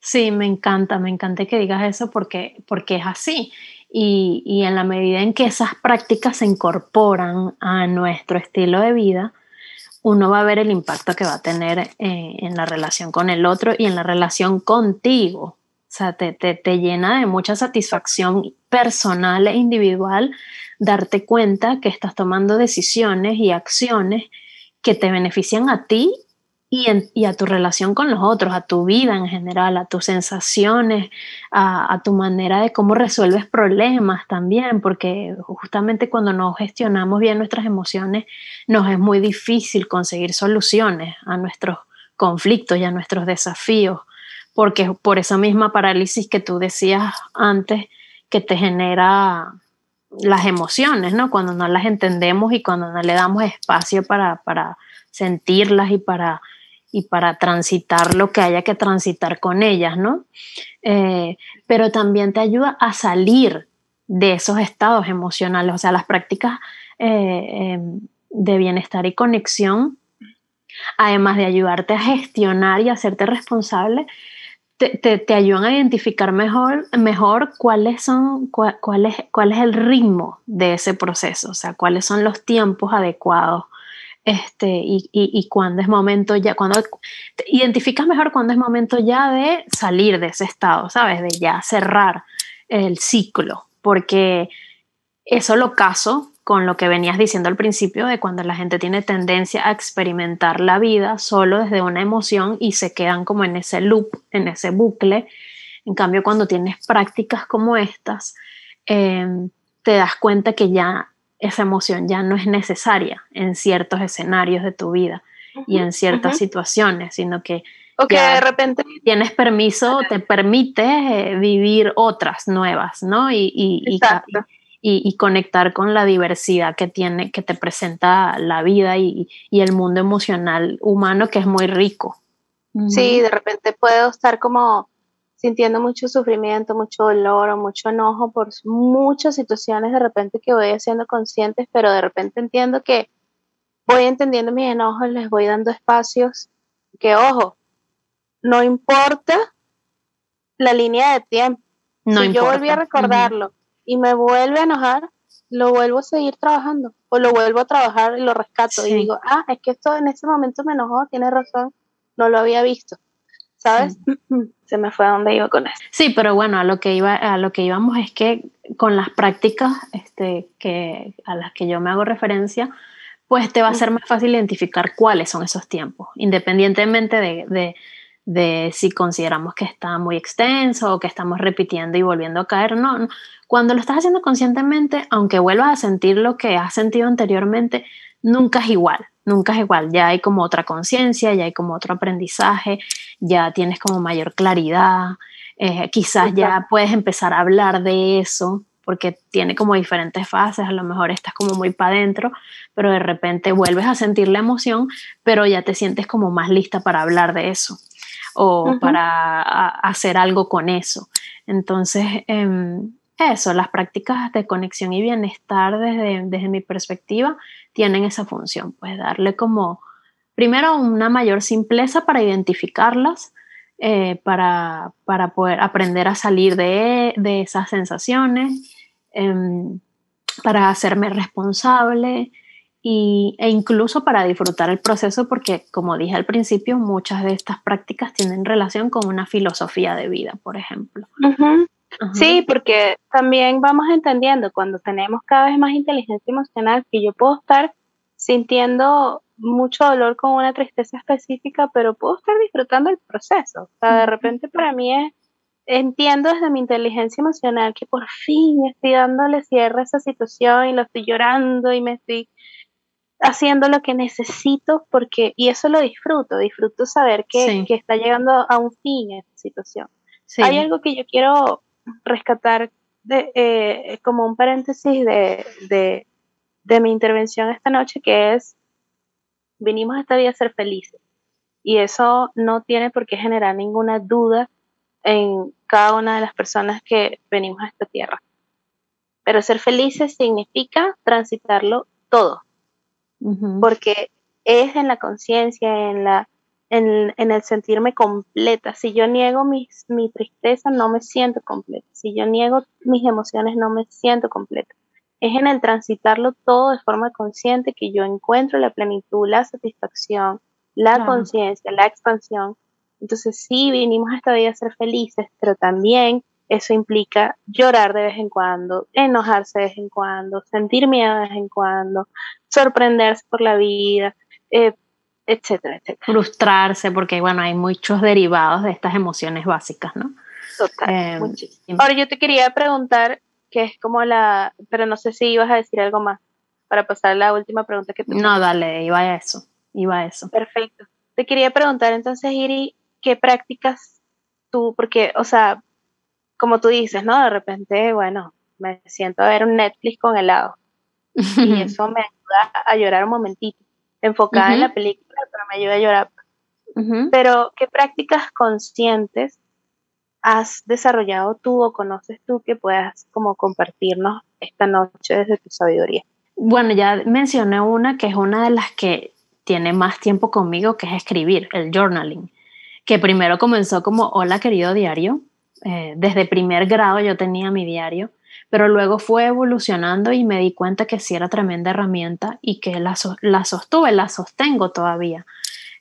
Sí. me encanta, me encanta que digas eso porque, porque es así. Y, y, en la medida en que esas prácticas se incorporan a nuestro estilo de vida, uno va a ver el impacto que va a tener eh, en la relación con el otro y en la relación contigo. O sea, te, te, te llena de mucha satisfacción personal e individual darte cuenta que estás tomando decisiones y acciones que te benefician a ti y, a tu relación con los otros, a tu vida en general, a tus sensaciones, a, tu manera de cómo resuelves problemas también, porque justamente cuando no gestionamos bien nuestras emociones, nos es muy difícil conseguir soluciones a nuestros conflictos y a nuestros desafíos, porque por esa misma parálisis que tú decías antes, que te genera las emociones, ¿no? Cuando no las entendemos y cuando no le damos espacio para, para sentirlas y para y para transitar lo que haya que transitar con ellas, ¿no? Eh, pero también te ayuda a salir de esos estados emocionales, o sea, las prácticas eh, em, de bienestar y conexión, además de ayudarte a gestionar y hacerte responsable, te, ayudan a identificar mejor, mejor cuáles son, cuál, es, cuál es el ritmo de ese proceso, o sea, cuáles son los tiempos adecuados este, y, y, cuándo es momento ya, cuando identificas mejor cuándo es momento ya de salir de ese estado, ¿sabes? De ya cerrar el ciclo, porque eso lo caso con lo que venías diciendo al principio de cuando la gente tiene tendencia a experimentar la vida solo desde una emoción y se quedan como en ese loop, en ese bucle. En cambio, cuando tienes prácticas como estas, em, te das cuenta que ya esa emoción ya no es necesaria en ciertos escenarios de tu vida y en ciertas situaciones, sino que de repente tienes permiso, te permite eh, vivir otras nuevas, ¿no? Y, y, y, conectar con la diversidad que tiene, que te presenta la vida y, el mundo emocional humano, que es muy rico. Sí, de repente puedo estar como sintiendo mucho sufrimiento, mucho dolor o mucho enojo por muchas situaciones de repente que voy haciendo conscientes, pero de repente entiendo que voy entendiendo mis enojos, les voy dando espacios, que ojo, no importa la línea de tiempo. No si yo volví a recordarlo y me vuelve a enojar, lo vuelvo a seguir trabajando o lo vuelvo a trabajar y lo rescato y digo, ah, es que esto en ese momento me enojó, tienes razón, no lo había visto. ¿sabes? Se me fue a donde iba con eso. Sí, pero bueno, a lo que iba, a lo que íbamos es que con las prácticas este, que, a las que yo me hago referencia, pues te va a ser más fácil identificar cuáles son esos tiempos, independientemente de, de, si consideramos que está muy extenso o que estamos repitiendo y volviendo a caer. No, cuando lo estás haciendo conscientemente, aunque vuelvas a sentir lo que has sentido anteriormente, nunca es igual, nunca es igual, ya hay como otra conciencia, ya hay como otro aprendizaje, ya tienes como mayor claridad, eh, quizás ya puedes empezar a hablar de eso, porque tiene como diferentes fases, a lo mejor estás como muy para adentro, pero de repente vuelves a sentir la emoción, pero ya te sientes como más lista para hablar de eso o para hacer algo con eso. Entonces, em, eso, las prácticas de conexión y bienestar desde, desde mi perspectiva tienen esa función, pues darle como, primero, una mayor simpleza para identificarlas, eh, para, para, poder aprender a salir de, de esas sensaciones, em, para hacerme responsable y, e incluso para disfrutar el proceso, porque como dije al principio, muchas de estas prácticas tienen relación con una filosofía de vida, por ejemplo. Sí, porque también vamos entendiendo cuando tenemos cada vez más inteligencia emocional que yo puedo estar sintiendo mucho dolor con una tristeza específica, pero puedo estar disfrutando el proceso. O sea, de repente para mí es, entiendo desde mi inteligencia emocional que por fin estoy dándole cierre a esa situación y lo estoy llorando y me estoy haciendo lo que necesito porque, y eso lo disfruto, disfruto saber que, que está llegando a un fin esa situación. Hay algo que yo quiero rescatar de, eh, como un paréntesis de, de, de mi intervención esta noche, que es Vinimos a esta vida a ser felices. Y eso no tiene por qué generar ninguna duda en cada una de las personas que venimos a esta tierra. Pero ser felices significa transitarlo todo, porque es en la conciencia, en, la, en, el sentirme completa. Si yo niego mi tristeza, no me siento completa. Si yo niego mis emociones, no me siento completa es en el transitarlo todo de forma consciente que yo encuentro la plenitud, la satisfacción, la conciencia, la expansión. Entonces sí, vinimos a esta vida a ser felices, pero también eso implica llorar de vez en cuando, enojarse de vez en cuando, sentir miedo de vez en cuando, sorprenderse por la vida, eh, etcétera, etcétera. Frustrarse, porque bueno, hay muchos derivados de estas emociones básicas, ¿no? Total. Eh, Ahora yo te quería preguntar, que es como la, pero no sé si ibas a decir algo más para pasar a la última pregunta que te No, dale, iba a eso, iba a eso. Perfecto. Te quería preguntar entonces, Iri, ¿qué prácticas tú, porque, o sea, como tú dices, ¿no? De repente, bueno, me siento a ver un Netflix con helado y eso me ayuda a llorar un momentito, enfocada en la película, pero me ayuda a llorar. Pero, ¿qué prácticas conscientes has desarrollado tú o conoces tú que puedas como compartirnos esta noche desde tu sabiduría? Bueno, ya mencioné una que es una de las que tiene más tiempo conmigo, que es escribir, el journaling, que primero comenzó como hola querido diario. Eh, desde primer grado yo tenía mi diario, pero luego fue evolucionando y me di cuenta que sí era tremenda herramienta y que la, la sostuve, la sostengo todavía.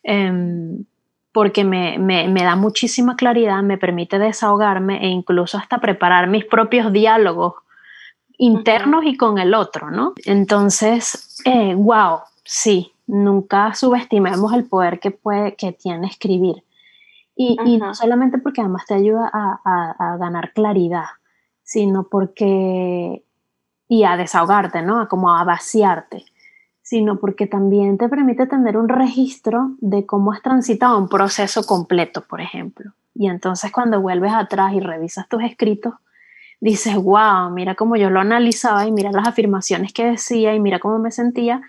Em, porque me, da muchísima claridad, me permite desahogarme e incluso hasta preparar mis propios diálogos internos y con el otro, ¿no? Entonces, eh, wow, sí, nunca subestimemos el poder que, puede, que tiene escribir. Y, no solamente porque además te ayuda a, ganar claridad, sino porque, y a desahogarte, ¿no? Como a vaciarte sino porque también te permite tener un registro de cómo has transitado un proceso completo, por ejemplo. Y entonces cuando vuelves atrás y revisas tus escritos, dices, wow, mira cómo yo lo analizaba y mira las afirmaciones que decía y mira cómo me sentía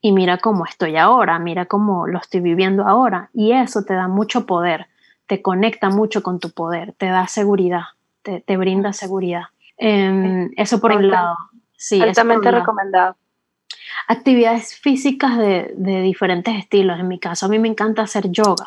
y mira cómo estoy ahora, mira cómo lo estoy viviendo ahora. Y eso te da mucho poder, te conecta mucho con tu poder, te da seguridad, te, brinda seguridad. Em, eso por un lado. Sí, altamente recomendado actividades físicas de, diferentes estilos. En mi caso, a mí me encanta hacer yoga.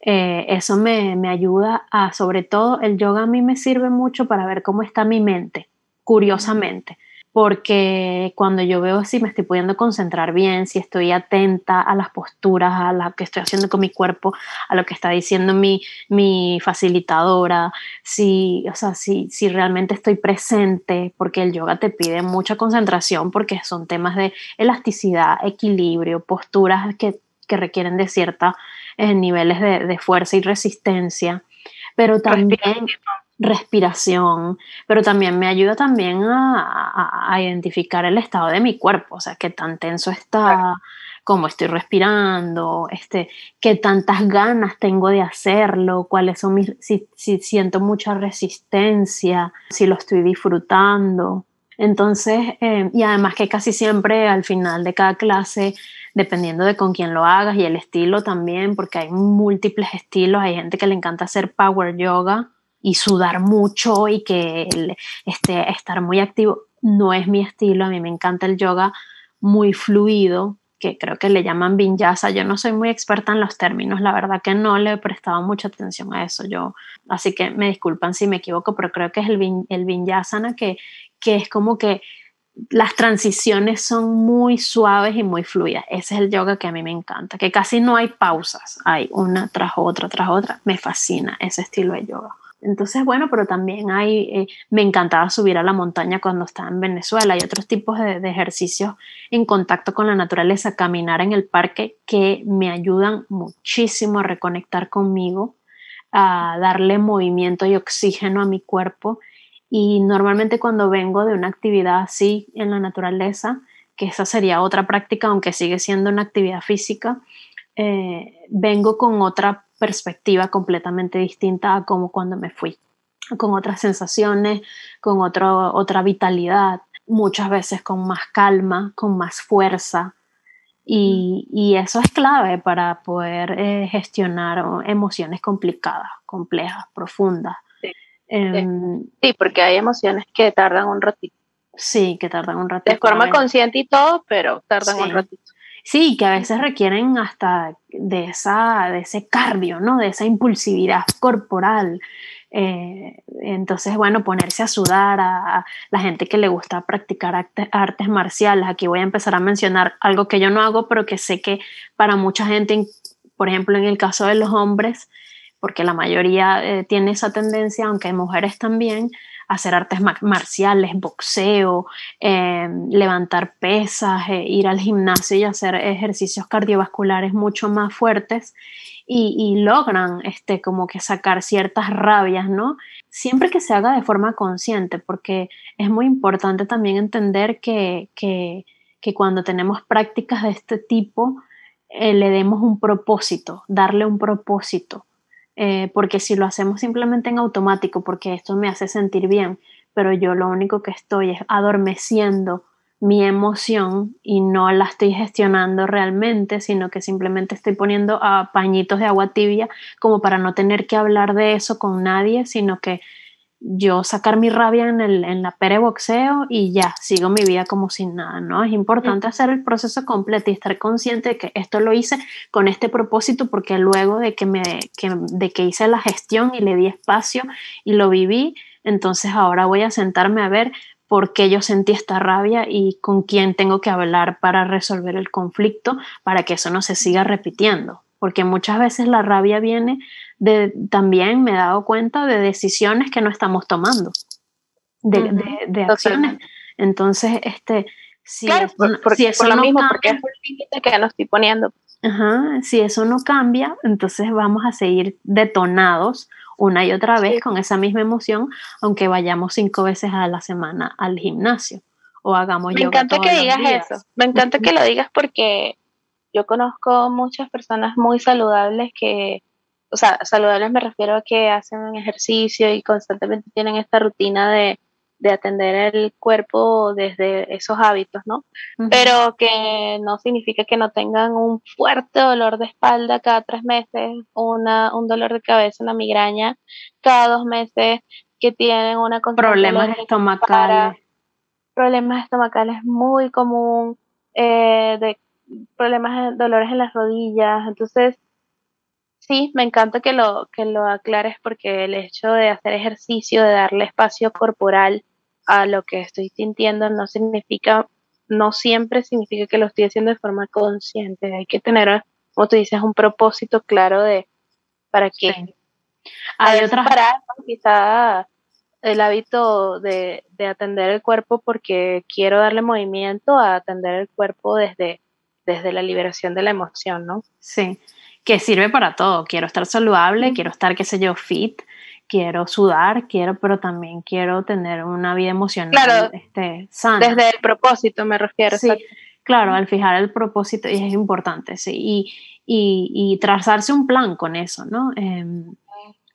Eh, eso me, me, ayuda a, sobre todo, el yoga a mí me sirve mucho para ver cómo está mi mente, curiosamente porque cuando yo veo si me estoy pudiendo concentrar bien, si estoy atenta a las posturas, a lo que estoy haciendo con mi cuerpo, a lo que está diciendo mi, mi facilitadora, si, o sea, si, si realmente estoy presente, porque el yoga te pide mucha concentración, porque son temas de elasticidad, equilibrio, posturas que, que requieren de ciertos eh, niveles de, de, fuerza y resistencia, pero también respiración, pero también me ayuda también a, identificar el estado de mi cuerpo, o sea, qué tan tenso está, cómo estoy respirando, este, qué tantas ganas tengo de hacerlo, cuáles son mis, si, siento mucha resistencia, si lo estoy disfrutando. Entonces, eh, y además que casi siempre al final de cada clase, dependiendo de con quién lo hagas y el estilo también, porque hay múltiples estilos, hay gente que le encanta hacer power yoga y sudar mucho y que este, estar muy activo. No es mi estilo, a mí me encanta el yoga muy fluido, que creo que le llaman vinyasa. Yo no soy muy experta en los términos, la verdad que no le he prestado mucha atención a eso. Yo, así que me disculpan si me equivoco, pero creo que es el, el vinyasana que, que es como que las transiciones son muy suaves y muy fluidas. Ese es el yoga que a mí me encanta, que casi no hay pausas, hay una tras otra, tras otra. Me fascina ese estilo de yoga. Entonces, bueno, pero también hay, eh, me encantaba subir a la montaña cuando estaba en Venezuela. Hay otros tipos de, ejercicios en contacto con la naturaleza, caminar en el parque, que me ayudan muchísimo a reconectar conmigo, a darle movimiento y oxígeno a mi cuerpo. Y normalmente cuando vengo de una actividad así en la naturaleza, que esa sería otra práctica, aunque sigue siendo una actividad física, eh, vengo con otra perspectiva completamente distinta a como cuando me fui, con otras sensaciones, con otra vitalidad, muchas veces con más calma, con más fuerza. Y, eso es clave para poder eh, gestionar emociones complicadas, complejas, profundas. Em, sí, porque hay emociones que tardan un ratito. Sí, que tardan un ratito. De forma consciente y todo, pero tardan un ratito. Sí, que a veces requieren hasta de, esa, de ese cardio, ¿no? De esa impulsividad corporal. Eh, entonces, bueno, ponerse a sudar a, la gente que le gusta practicar artes marciales. Aquí voy a empezar a mencionar algo que yo no hago, pero que sé que para mucha gente, por ejemplo, en el caso de los hombres, porque la mayoría eh, tiene esa tendencia, aunque hay mujeres también, hacer artes marciales, boxeo, em, levantar pesas, eh, ir al gimnasio y hacer ejercicios cardiovasculares mucho más fuertes y, logran este, como que sacar ciertas rabias, ¿no? Siempre que se haga de forma consciente, porque es muy importante también entender que, cuando tenemos prácticas de este tipo, eh, le demos un propósito, darle un propósito eh, porque si lo hacemos simplemente en automático, porque esto me hace sentir bien, pero yo lo único que estoy es adormeciendo mi emoción y no la estoy gestionando realmente, sino que simplemente estoy poniendo a pañitos de agua tibia como para no tener que hablar de eso con nadie, sino que yo sacar mi rabia en, el, en la pere boxeo y ya, sigo mi vida como sin nada, ¿no? Es importante hacer el proceso completo y estar consciente de que esto lo hice con este propósito porque luego de que, me, de que hice la gestión y le di espacio y lo viví, entonces ahora voy a sentarme a ver por qué yo sentí esta rabia y con quién tengo que hablar para resolver el conflicto para que eso no se siga repitiendo, porque muchas veces la rabia viene de, también me he dado cuenta de decisiones que no estamos tomando, de, acciones. Entonces, este, si, eso, si eso no mismo, cambia, porque es un límite que nos estoy poniendo. si eso no cambia, entonces vamos a seguir detonados una y otra vez con esa misma emoción, aunque vayamos cinco veces a la semana al gimnasio o hagamos Me encanta que digas eso, me encanta que lo digas porque yo conozco muchas personas muy saludables que o sea, saludables me refiero a que hacen ejercicio y constantemente tienen esta rutina de, atender el cuerpo desde esos hábitos, ¿no? Pero que no significa que no tengan un fuerte dolor de espalda cada tres meses, una, un dolor de cabeza, una migraña cada dos meses, que tienen una problemas estomacales. Problemas estomacales muy común, eh, de problemas, dolores en las rodillas, entonces Sí, me encanta que lo, que lo aclares porque el hecho de hacer ejercicio, de darle espacio corporal a lo que estoy sintiendo, no significa, no siempre significa que lo estoy haciendo de forma consciente. Hay que tener, como tú dices, un propósito claro de para qué. Hay otras quizá el hábito de, de atender el cuerpo porque quiero darle movimiento a atender el cuerpo desde, desde la liberación de la emoción, ¿no? Sí que sirve para todo. Quiero estar saludable, quiero estar, qué sé yo, fit, quiero sudar, quiero, pero también quiero tener una vida emocional claro, este, sana. Desde el propósito me refiero. Sí, claro, al fijar el propósito es importante, sí, y, y, trazarse un plan con eso, ¿no? Em,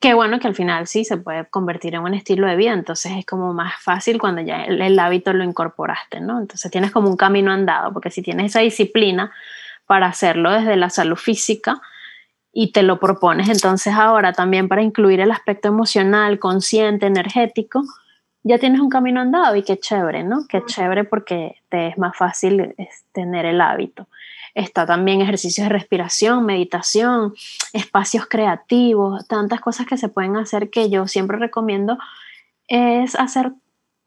qué bueno que al final sí se puede convertir en un estilo de vida, entonces es como más fácil cuando ya el, hábito lo incorporaste, ¿no? Entonces tienes como un camino andado, porque si tienes esa disciplina para hacerlo desde la salud física, y te lo propones entonces ahora también para incluir el aspecto emocional, consciente, energético, ya tienes un camino andado y qué chévere, ¿no? Qué chévere porque te es más fácil tener el hábito. Está también ejercicios de respiración, meditación, espacios creativos, tantas cosas que se pueden hacer que yo siempre recomiendo es hacer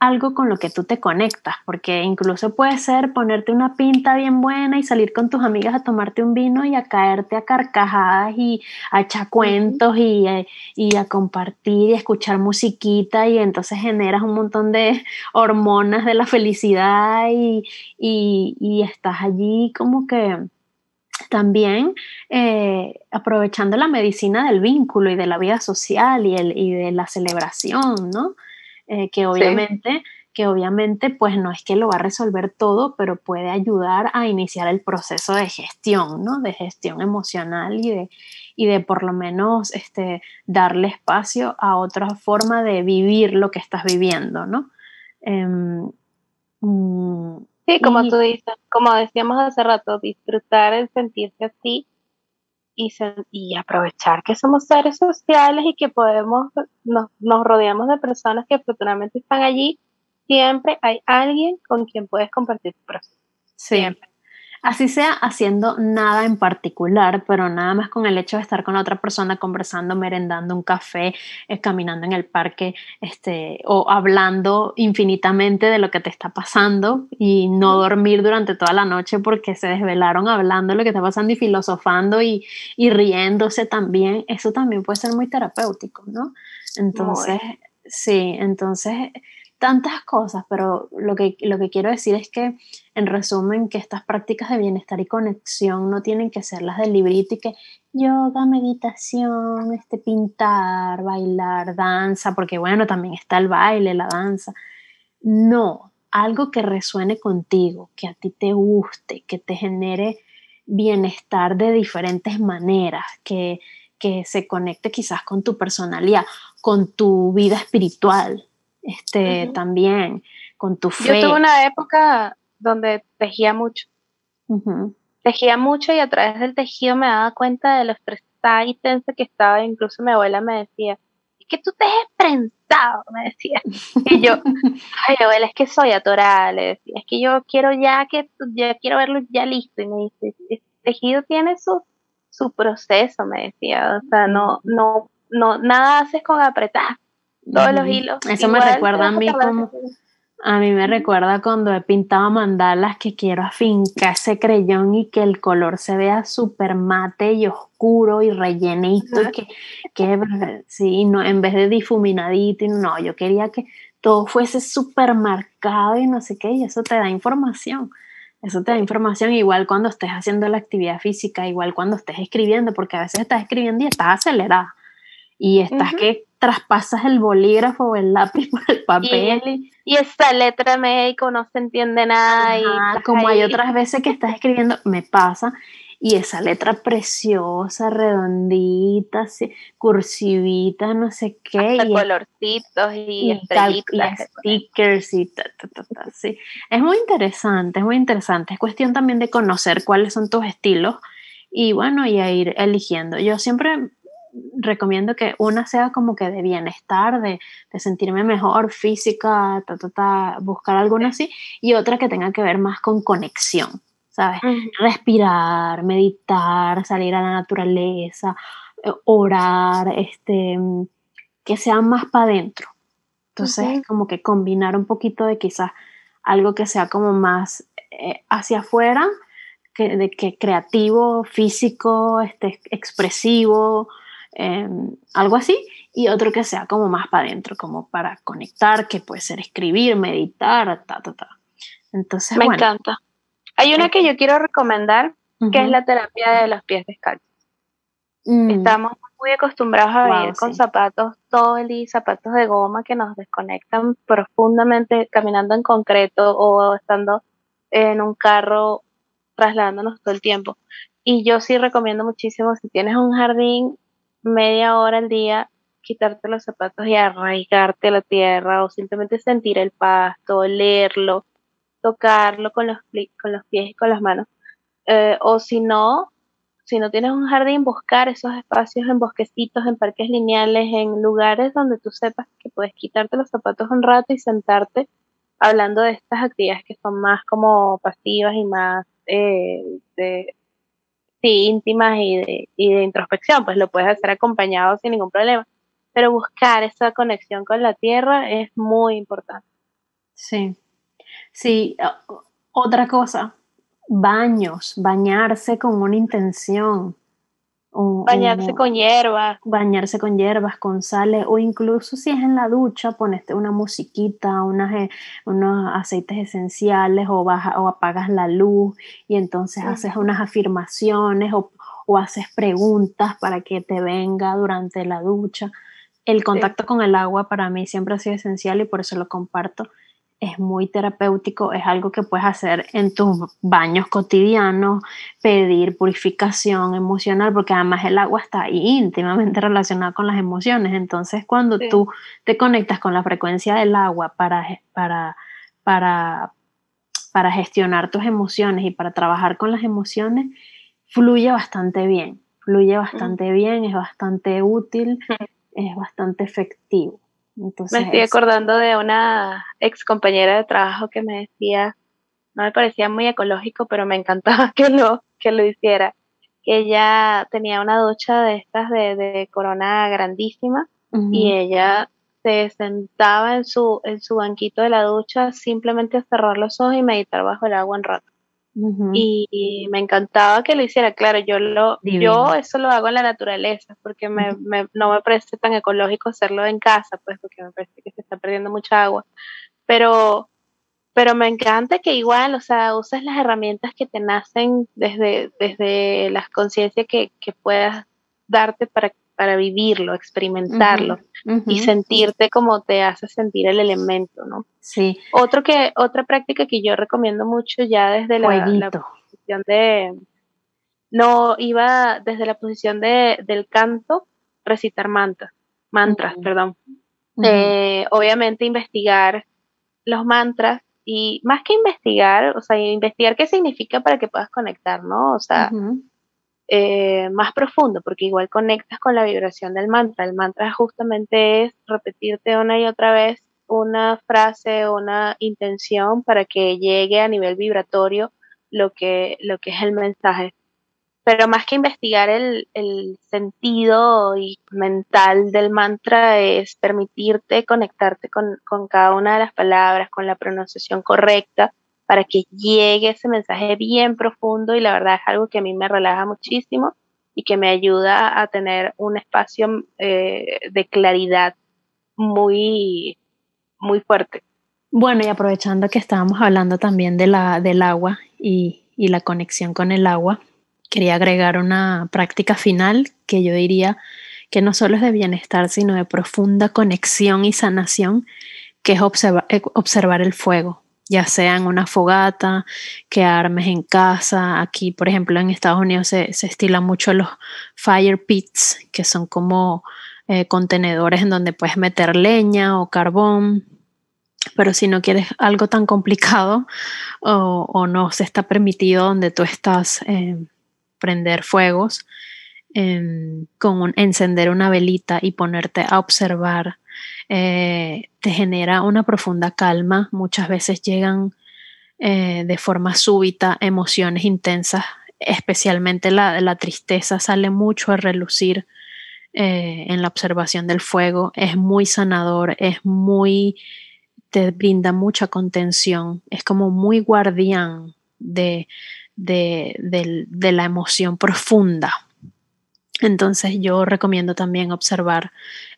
algo con lo que tú te conectas, porque incluso puede ser ponerte una pinta bien buena y salir con tus amigas a tomarte un vino y a caerte a carcajadas y a echar cuentos y, eh, y, a compartir y a escuchar musiquita y entonces generas un montón de hormonas de la felicidad y, y, estás allí como que también eh, aprovechando la medicina del vínculo y de la vida social y, el, y de la celebración, ¿no? Eh, que obviamente, que obviamente pues no es que lo va a resolver todo, pero puede ayudar a iniciar el proceso de gestión, ¿no? De gestión emocional y de, y de por lo menos este, darle espacio a otra forma de vivir lo que estás viviendo, ¿no? Em, mm, sí, como tú dices, como decíamos hace rato, disfrutar el sentirse así y, aprovechar que somos seres sociales y que podemos, nos, nos rodeamos de personas que afortunadamente están allí, siempre hay alguien con quien puedes compartir tu proceso. Siempre. Así sea haciendo nada en particular, pero nada más con el hecho de estar con otra persona conversando, merendando un café, eh, caminando en el parque, este, o hablando infinitamente de lo que te está pasando y no dormir durante toda la noche porque se desvelaron hablando de lo que está pasando y filosofando y, y riéndose también. Eso también puede ser muy terapéutico, ¿no? Entonces, sí, entonces tantas cosas, pero lo que, lo que quiero decir es que, en resumen, que estas prácticas de bienestar y conexión no tienen que ser las del librito y que yoga, meditación, este, pintar, bailar, danza, porque bueno, también está el baile, la danza. No, algo que resuene contigo, que a ti te guste, que te genere bienestar de diferentes maneras, que, que se conecte quizás con tu personalidad, con tu vida espiritual, este, también, con tu fe. Yo tuve una época donde tejía mucho. Tejía mucho y a través del tejido me daba cuenta de lo estresada y tensa que estaba. Incluso mi abuela me decía, es que tú te has prensado, me decía. Y yo, ay abuela, es que soy atorada, le decía, es que yo quiero ya que, ya quiero verlo ya listo. Y me dice, el tejido tiene su, su proceso, me decía, o sea, no, no, no, nada haces con apretar todos los hilos. Eso me recuerda a mí como... A mí me recuerda cuando he pintado mandalas que quiero afincar ese creyón y que el color se vea súper mate y oscuro y rellenito y que, que sí, no, en vez de difuminadito, no, yo quería que todo fuese súper marcado y no sé qué, y eso te da información. Eso te da información igual cuando estés haciendo la actividad física, igual cuando estés escribiendo, porque a veces estás escribiendo y estás acelerada y estás que traspasas el bolígrafo o el lápiz por el papel. Y, y esta letra médico no se entiende nada. y como hay otras veces que estás escribiendo, me pasa, y esa letra preciosa, redondita, cursivita, no sé qué. y colorcitos y, y, stickers y ta, ta, ta, sí. Es muy interesante, es muy interesante. Es cuestión también de conocer cuáles son tus estilos y bueno, y a ir eligiendo. Yo siempre recomiendo que una sea como que de bienestar, de, sentirme mejor física, buscar alguna así, y otra que tenga que ver más con conexión, ¿sabes? Respirar, meditar, salir a la naturaleza, eh, orar, este, que sea más para adentro. Entonces, como que combinar un poquito de quizás algo que sea como más eh, hacia afuera, que, de que creativo, físico, este, expresivo, Em, algo así, y otro que sea como más para adentro, como para conectar, que puede ser escribir, meditar, ta, ta, ta. Entonces, me encanta. Hay una que yo quiero recomendar, que es la terapia de los pies descalzos. Mm. Estamos muy acostumbrados a ir con zapatos todo el día, zapatos de goma que nos desconectan profundamente caminando en concreto o estando en un carro trasladándonos todo el tiempo. Y yo sí recomiendo muchísimo, si tienes un jardín, media hora al día, quitarte los zapatos y arraigarte a la tierra o simplemente sentir el pasto, olerlo, tocarlo con los, con los pies y con las manos. Eh, o si no, si no tienes un jardín, buscar esos espacios en bosquecitos, en parques lineales, en lugares donde tú sepas que puedes quitarte los zapatos un rato y sentarte hablando de estas actividades que son más como pasivas y más eh, de, sí, íntimas y de, y de introspección, pues lo puedes hacer acompañado sin ningún problema. Pero buscar esa conexión con la tierra es muy importante. Sí, sí. Otra cosa, baños, bañarse con una intención. Bañarse con hierbas. Bañarse con hierbas, con sales, o incluso si es en la ducha, poneste una musiquita, unas, eh, unos aceites esenciales, o, baja, o apagas la luz y entonces haces unas afirmaciones o, haces preguntas para que te venga durante la ducha. El contacto con el agua para mí siempre ha sido esencial y por eso lo comparto es muy terapéutico, es algo que puedes hacer en tus baños cotidianos, pedir purificación emocional, porque además el agua está íntimamente relacionada con las emociones. Entonces, cuando tú te conectas con la frecuencia del agua para, para, para, para gestionar tus emociones y para trabajar con las emociones, fluye bastante bien, fluye bastante bien, es bastante útil, es bastante efectivo me estoy acordando de una ex compañera de trabajo que me decía, no me parecía muy ecológico, pero me encantaba que lo, que lo hiciera, que ella tenía una ducha de estas de, corona grandísima y ella se sentaba en su, en su banquito de la ducha simplemente a cerrar los ojos y meditar bajo el agua un rato y, me encantaba que lo hiciera. Claro, yo lo, yo eso lo hago en la naturaleza, porque me, no me parece tan ecológico hacerlo en casa, pues, porque me parece que se está perdiendo mucha agua. Pero, pero me encanta que igual, o sea, uses las herramientas que te nacen desde, desde las conciencias que, que puedas darte para para vivirlo, experimentarlo y sentirte como te hace sentir el elemento, ¿no? Sí. Otro que, otra práctica que yo recomiendo mucho ya desde la, posición de, no, iba desde la posición de, del canto, recitar mantras, mantras, perdón. Eh, obviamente investigar los mantras y más que investigar, o sea, investigar qué significa para que puedas conectar, ¿no? O sea, eh, más profundo, porque igual conectas con la vibración del mantra. El mantra justamente es repetirte una y otra vez una frase, una intención para que llegue a nivel vibratorio lo que, lo que es el mensaje. Pero más que investigar el, el sentido y mental del mantra es permitirte conectarte con, con cada una de las palabras, con la pronunciación correcta, para que llegue ese mensaje bien profundo y la verdad es algo que a mí me relaja muchísimo y que me ayuda a tener un espacio eh, de claridad muy, muy fuerte. Bueno, y aprovechando que estábamos hablando también de la, del agua y, y la conexión con el agua, quería agregar una práctica final que yo diría que no solo es de bienestar, sino de profunda conexión y sanación, que es eh, observar el fuego ya sea en una fogata, que armes en casa. Aquí, por ejemplo, en Estados Unidos se, se estilan mucho los fire pits, que son como eh, contenedores en donde puedes meter leña o carbón. Pero si no quieres algo tan complicado o, no se está permitido donde tú estás eh, prender fuegos, em, con encender una velita y ponerte a observar eh, te genera una profunda calma. Muchas veces llegan eh, de forma súbita emociones intensas, especialmente la, tristeza sale mucho a relucir eh, en la observación del fuego. Es muy sanador, es muy, te brinda mucha contención, es como muy guardián de, de la emoción profunda. Entonces yo recomiendo también observar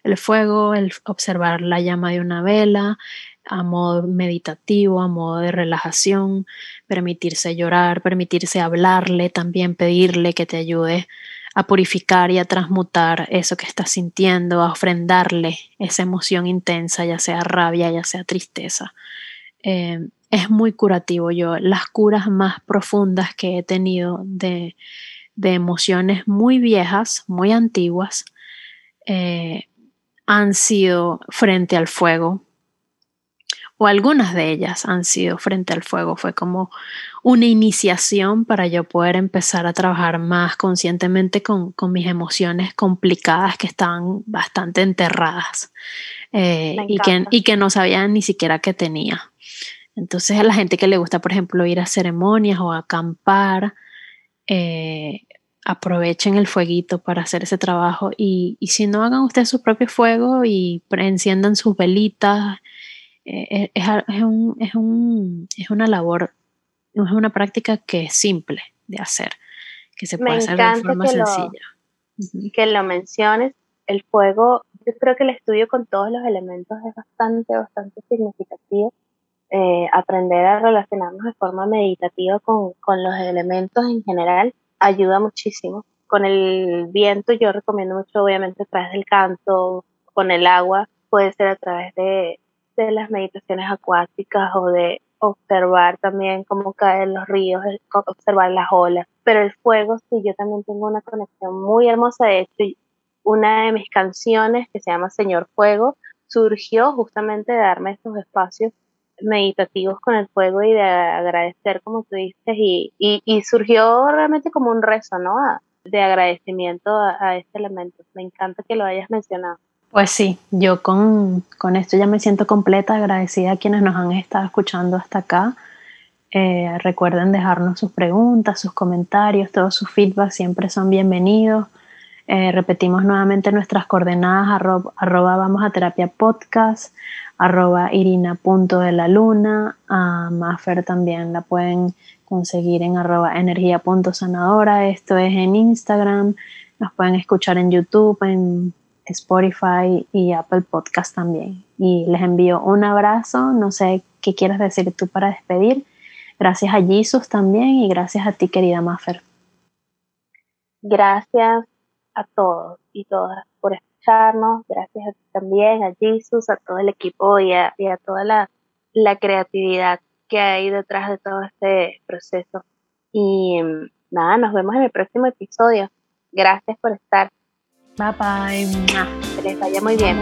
el fuego, el observar la llama de una vela a modo meditativo, a modo de relajación, permitirse llorar, permitirse hablarle, también pedirle que te ayude a purificar y a transmutar eso que estás sintiendo, a ofrendarle esa emoción intensa, ya sea rabia, ya sea tristeza. Eh, es muy curativo. Yo las curas más profundas que he tenido de, emociones muy viejas, muy antiguas, eh, han sido frente al fuego, o algunas de ellas han sido frente al fuego. Fue como una iniciación para yo poder empezar a trabajar más conscientemente con, mis emociones complicadas que estaban bastante enterradas eh, y, que, y que no sabía ni siquiera que tenía. Entonces a la gente que le gusta, por ejemplo, ir a ceremonias o acampar, eh, aprovechen el fueguito para hacer ese trabajo y, y, si no hagan ustedes su propio fuego y enciendan sus velitas eh, es, es, un, es, un, es, una labor, es una práctica que es simple de hacer, que se puede hacer de forma sencilla. Que lo menciones, el fuego, yo creo que el estudio con todos los elementos es bastante, bastante significativo. Eh, aprender a relacionarnos de forma meditativa con, con los elementos en general ayuda muchísimo. Con el viento yo recomiendo mucho, obviamente, a través del canto, con el agua, puede ser a través de, de las meditaciones acuáticas o de observar también cómo caen los ríos, observar las olas. Pero el fuego, sí, yo también tengo una conexión muy hermosa. De hecho, una de mis canciones que se llama Señor Fuego surgió justamente de darme estos espacios meditativos con el fuego y de agradecer, como tú dices, y, y, surgió realmente como un rezo, ¿no? de agradecimiento a, a este elemento. Me encanta que lo hayas mencionado. Pues sí, yo con, esto ya me siento completa, agradecida a quienes nos han estado escuchando hasta acá. Eh, recuerden dejarnos sus preguntas, sus comentarios, todos sus feedback siempre son bienvenidos. Eh, repetimos nuevamente nuestras coordenadas, arroba, vamos a terapia podcast, arroba irina punto de la luna, a Maffer también la pueden conseguir en arroba energía punto sanadora, esto es en Instagram, nos pueden escuchar en YouTube, en Spotify y Apple Podcast también. Y les envío un abrazo, no sé qué quieres decir tú para despedir. Gracias a Jesus también y gracias a ti, querida Maffer. Gracias a todos y todas por escucharnos. Gracias a ti también, a Jesus, a todo el equipo y a, toda la, la creatividad que hay detrás de todo este proceso. Y mm, nada, nos vemos en el próximo episodio. Gracias por estar. Bye bye. Que les vaya muy bien.